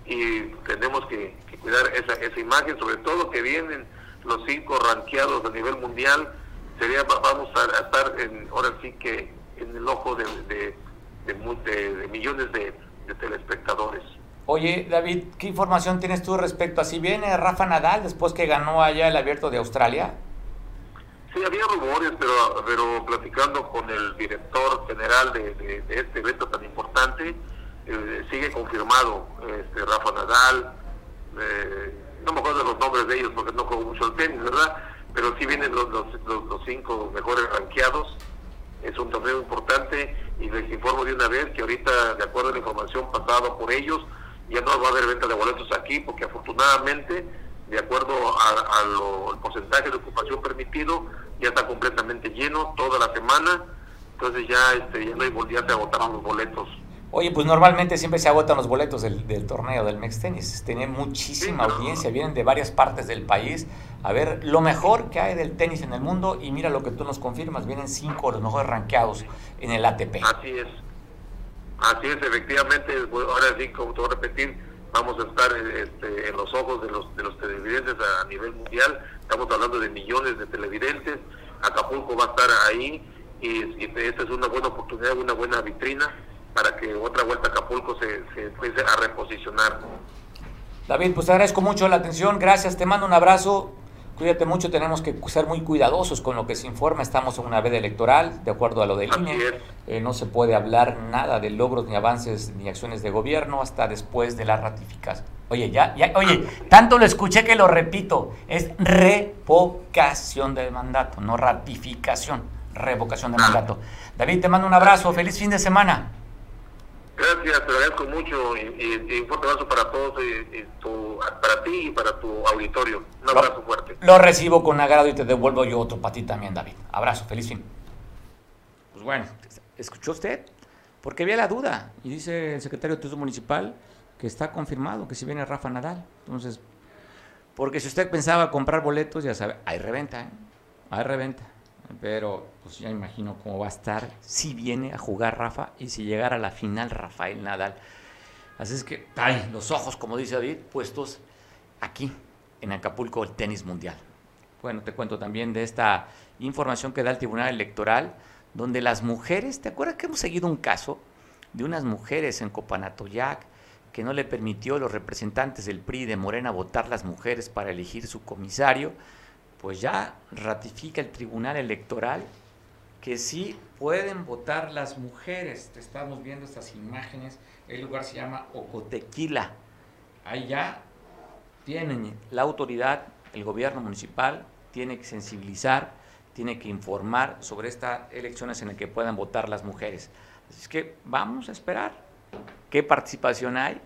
y tenemos que, cuidar esa, esa imagen, sobre todo que vienen los cinco ranqueados a nivel mundial, sería vamos a, estar en, ahora sí que en el ojo de, de, de, millones de, telespectadores. Oye, David, ¿qué información tienes tú respecto a si viene Rafa Nadal después que ganó allá el abierto de Australia? Sí, había rumores, pero, pero platicando con el director general de, este evento tan importante, eh, sigue confirmado este, Rafa Nadal, eh, no me acuerdo de los nombres de ellos porque no juego mucho el tenis, ¿verdad? Pero sí vienen los, los, los, cinco mejores ranqueados, es un torneo importante y les informo de una vez que ahorita, de acuerdo a la información pasada por ellos, ya no va a haber venta de boletos aquí porque afortunadamente de acuerdo al porcentaje de ocupación permitido, ya está completamente lleno toda la semana, entonces ya, este, ya no hay ya se agotaron los boletos. Oye, pues normalmente siempre se agotan los boletos del, torneo del Mex Tennis. Tiene muchísima audiencia, vienen de varias partes del país. A ver lo mejor que hay del tenis en el mundo y mira lo que tú nos confirmas, vienen cinco los mejores rankeados en el ATP. Así es, así es, efectivamente, ahora sí, como te voy a repetir, vamos a estar este, en los ojos de los, de los televidentes a, nivel mundial, estamos hablando de millones de televidentes, Acapulco va a estar ahí y, esta es una buena oportunidad, una buena vitrina para que otra vuelta a Acapulco se, se empiece a reposicionar. David, pues te agradezco mucho la atención, gracias, te mando un abrazo, Cuídate mucho, tenemos que ser muy cuidadosos con lo que se informa. Estamos en una veda electoral, de acuerdo a lo del INE. Eh, no se puede hablar nada de logros, ni avances, ni acciones de gobierno hasta después de la ratificación. Oye, ya, ya, oye, tanto lo escuché que lo repito. Es revocación del mandato, no ratificación. Revocación del mandato. David, te mando un abrazo. Feliz fin de semana. Gracias, te agradezco mucho y, un fuerte abrazo para todos, y, para ti y para tu auditorio. Un abrazo fuerte. Lo recibo con agrado y te devuelvo yo otro para ti también, David. Abrazo, feliz fin. Pues bueno, ¿escuchó usted? Porque había la duda y dice el secretario de Turismo Municipal que está confirmado que si viene Rafa Nadal. Entonces, porque si usted pensaba comprar boletos, ya sabe, hay reventa, ¿eh? hay reventa pero pues ya imagino cómo va a estar si viene a jugar Rafa y si llegara a la final Rafael Nadal. Así es que, ay, los ojos, como dice David, puestos aquí, en Acapulco, el tenis mundial. Bueno, te cuento también de esta información que da el Tribunal Electoral, donde las mujeres, ¿te acuerdas que hemos seguido un caso de unas mujeres en Copanatoyac que no le permitió a los representantes del PRI de Morena votar las mujeres para elegir su comisario? Pues ya ratifica el Tribunal Electoral que sí pueden votar las mujeres. Estamos viendo estas imágenes. El lugar se llama Ocotequila. Ahí ya tienen la autoridad, el gobierno municipal, tiene que sensibilizar, tiene que informar sobre estas elecciones en las que puedan votar las mujeres. Así que vamos a esperar qué participación hay,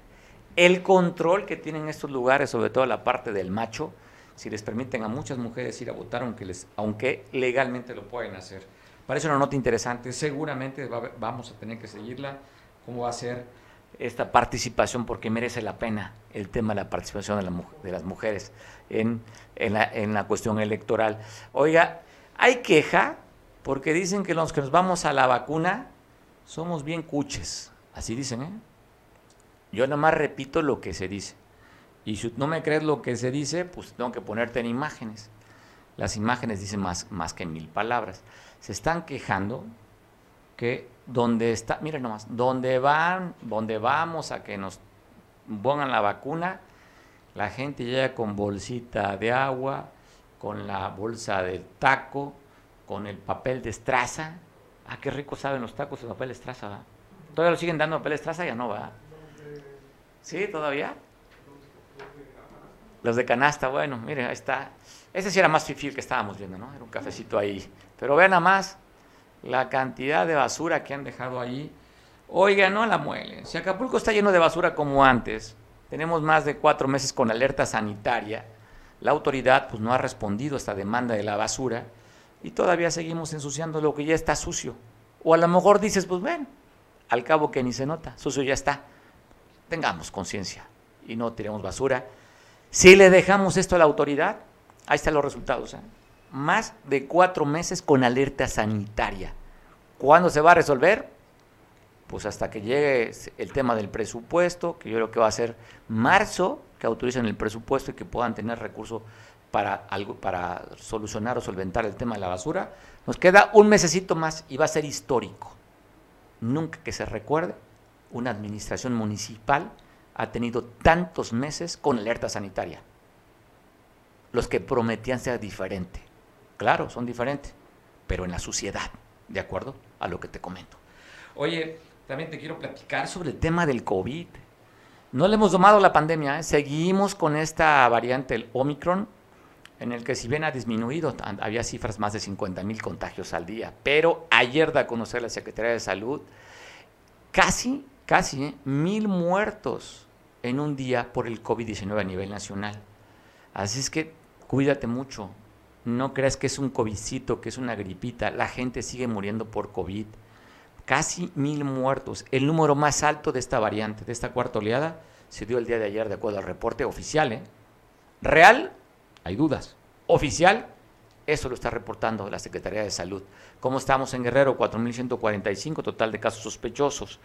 el control que tienen estos lugares, sobre todo la parte del macho, si les permiten a muchas mujeres ir a votar, aunque, les, aunque legalmente lo pueden hacer. Parece una nota interesante, seguramente vamos a tener que seguirla, cómo va a ser esta participación porque merece la pena el tema de la participación de, la, de las mujeres en, en, la, en, la, cuestión electoral. Oiga, hay queja porque dicen que los que nos vamos a la vacuna somos bien cuches, así dicen, ¿eh? Yo nada más repito lo que se dice. Y si no me crees lo que se dice, pues tengo que ponerte en imágenes. Las imágenes dicen más, más que mil palabras. Se están quejando que donde está, miren nomás, donde van, donde vamos a que nos pongan la vacuna, la gente llega con bolsita de agua, con la bolsa de taco, con el papel de estraza. Ah, qué rico saben los tacos de papel de estraza, ¿va? ¿Todavía lo siguen dando papel de estraza? Ya no, va. ¿Sí, todavía? Los de canasta, bueno, miren, ahí está. Ese sí era más fifil que estábamos viendo, ¿no? Era un cafecito ahí. Pero vean nada más la cantidad de basura que han dejado ahí. Oiga, no la muelen. Si Acapulco está lleno de basura como antes, tenemos más de cuatro meses con alerta sanitaria, la autoridad pues no ha respondido a esta demanda de la basura y todavía seguimos ensuciando lo que ya está sucio. O a lo mejor dices, pues ven, al cabo que ni se nota, sucio ya está. Tengamos conciencia y no tiremos basura. Si le dejamos esto a la autoridad, ahí están los resultados. ¿eh? Más de cuatro meses con alerta sanitaria. ¿Cuándo se va a resolver? Pues hasta que llegue el tema del presupuesto, que yo creo que va a ser marzo, que autoricen el presupuesto y que puedan tener recursos para, algo, para solucionar o solventar el tema de la basura. Nos queda un mesecito más y va a ser histórico. Nunca que se recuerde, una administración municipal ha tenido tantos meses con alerta sanitaria. Los que prometían ser diferente. Claro, son diferentes, pero en la suciedad, de acuerdo a lo que te comento. Oye, también te quiero platicar sobre el tema del COVID. No le hemos domado la pandemia, ¿eh? seguimos con esta variante, el Omicron, en el que si bien ha disminuido, había cifras más de 50 mil contagios al día, pero ayer da a conocer la Secretaría de Salud casi, casi ¿eh? mil muertos en un día por el COVID-19 a nivel nacional. Así es que cuídate mucho, no creas que es un COVIDcito, que es una gripita, la gente sigue muriendo por COVID. Casi mil muertos, el número más alto de esta variante, de esta cuarta oleada, se dio el día de ayer de acuerdo al reporte oficial. ¿eh? Real, hay dudas. Oficial, eso lo está reportando la Secretaría de Salud. ¿Cómo estamos en Guerrero? 4.145 total de casos sospechosos.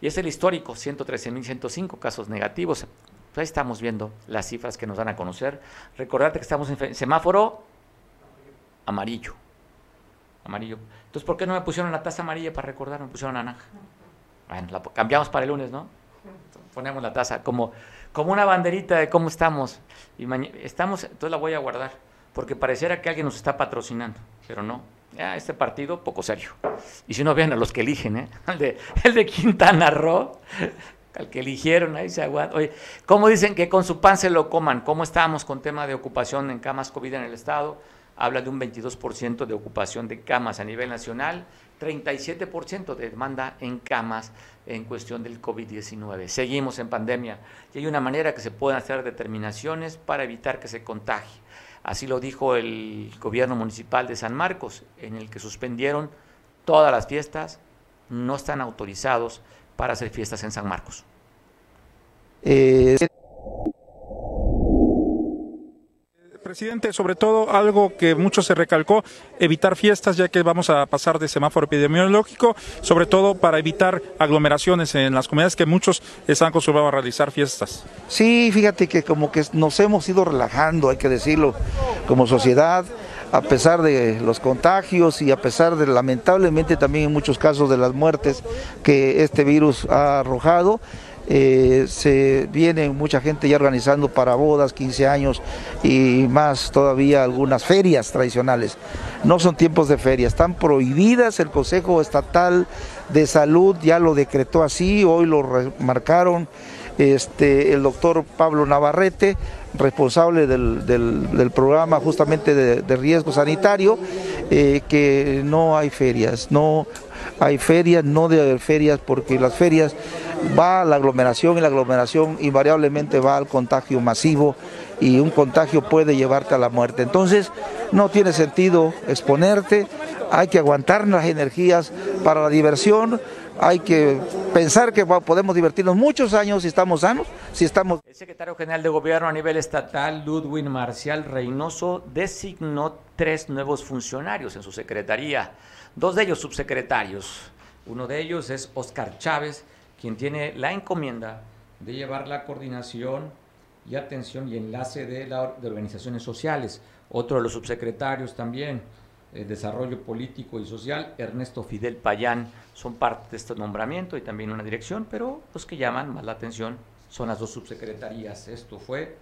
Y es el histórico, 113.105 casos negativos. Pues ahí estamos viendo las cifras que nos dan a conocer. Recordarte que estamos en semáforo amarillo. Amarillo. Entonces, ¿por qué no me pusieron la taza amarilla para recordar? Me pusieron naranja. Bueno, la cambiamos para el lunes, ¿no? Ponemos la taza como, como una banderita de cómo estamos. Y estamos, entonces la voy a guardar, porque pareciera que alguien nos está patrocinando, pero no. Este partido, poco serio. Y si no, vean a los que eligen, ¿eh? El de, el de Quintana Roo, al que eligieron, ahí se aguanta. Oye, ¿cómo dicen que con su pan se lo coman? ¿Cómo estamos con tema de ocupación en camas COVID en el Estado? Habla de un 22% de ocupación de camas a nivel nacional, 37% de demanda en camas en cuestión del COVID-19. Seguimos en pandemia y hay una manera que se pueden hacer determinaciones para evitar que se contagie. Así lo dijo el gobierno municipal de San Marcos, en el que suspendieron todas las fiestas, no están autorizados para hacer fiestas en San Marcos. Eh, Presidente, sobre todo algo que mucho se recalcó, evitar fiestas ya que vamos a pasar de semáforo epidemiológico, sobre todo para evitar aglomeraciones en las comunidades que muchos están acostumbrados a realizar fiestas. Sí, fíjate que como que nos hemos ido relajando, hay que decirlo, como sociedad a pesar de los contagios y a pesar de lamentablemente también en muchos casos de las muertes que este virus ha arrojado, eh, se viene mucha gente ya organizando para bodas, 15 años y más todavía algunas ferias tradicionales. No son tiempos de feria, están prohibidas, el Consejo Estatal de Salud ya lo decretó así, hoy lo remarcaron este, el doctor Pablo Navarrete, responsable del, programa justamente de, riesgo sanitario, eh, que no hay ferias, no hay ferias, no haber ferias porque las ferias va a la aglomeración y la aglomeración invariablemente va al contagio masivo y un contagio puede llevarte a la muerte. Entonces no tiene sentido exponerte, hay que aguantar las energías para la diversión, hay que pensar que podemos divertirnos muchos años si estamos sanos, si estamos... El secretario general de gobierno a nivel estatal, Ludwig Marcial Reynoso, designó tres nuevos funcionarios en su secretaría, dos de ellos subsecretarios. Uno de ellos es Oscar Chávez, quien tiene la encomienda de llevar la coordinación y atención y enlace de, la, de organizaciones sociales. Otro de los subsecretarios también, eh, Desarrollo Político y Social, Ernesto Fidel Payán, son parte de este nombramiento y también una dirección, pero los que llaman más la atención son las dos subsecretarías. Esto fue,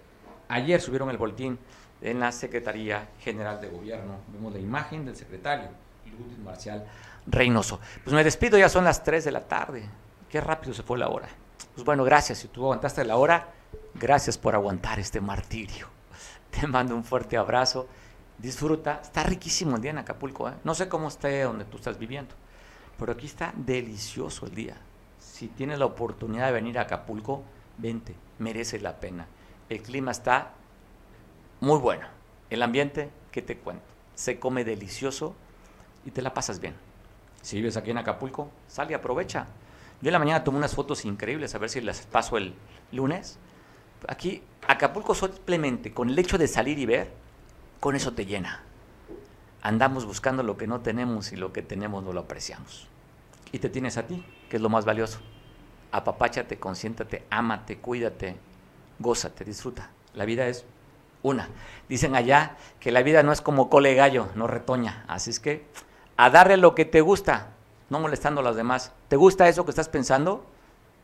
ayer subieron el boletín en la Secretaría General de Gobierno. Vemos la imagen del secretario, Luis Marcial Reynoso. Pues me despido, ya son las 3 de la tarde. Qué rápido se fue la hora. Pues bueno, gracias. Si tú aguantaste la hora, gracias por aguantar este martirio. Te mando un fuerte abrazo. Disfruta. Está riquísimo el día en Acapulco. ¿eh? No sé cómo esté donde tú estás viviendo, pero aquí está delicioso el día. Si tienes la oportunidad de venir a Acapulco, vente. Merece la pena. El clima está muy bueno. El ambiente, ¿qué te cuento? Se come delicioso y te la pasas bien. Si vives aquí en Acapulco, sal y aprovecha. Yo en la mañana tomé unas fotos increíbles, a ver si las paso el lunes. Aquí, Acapulco simplemente con el hecho de salir y ver, con eso te llena. Andamos buscando lo que no tenemos y lo que tenemos no lo apreciamos. Y te tienes a ti, que es lo más valioso. Apapáchate, consiéntate, ámate, cuídate, gózate, disfruta. La vida es una. Dicen allá que la vida no es como cole gallo, no retoña. Así es que a darle lo que te gusta, no molestando a los demás. ¿Te gusta eso que estás pensando?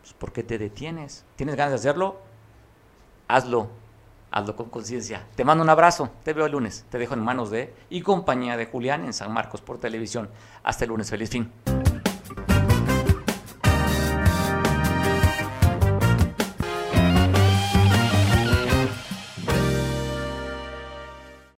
Pues ¿por qué te detienes? ¿Tienes ganas de hacerlo? Hazlo, hazlo con conciencia. Te mando un abrazo, te veo el lunes. Te dejo en manos de y compañía de Julián en San Marcos por televisión. Hasta el lunes, feliz fin.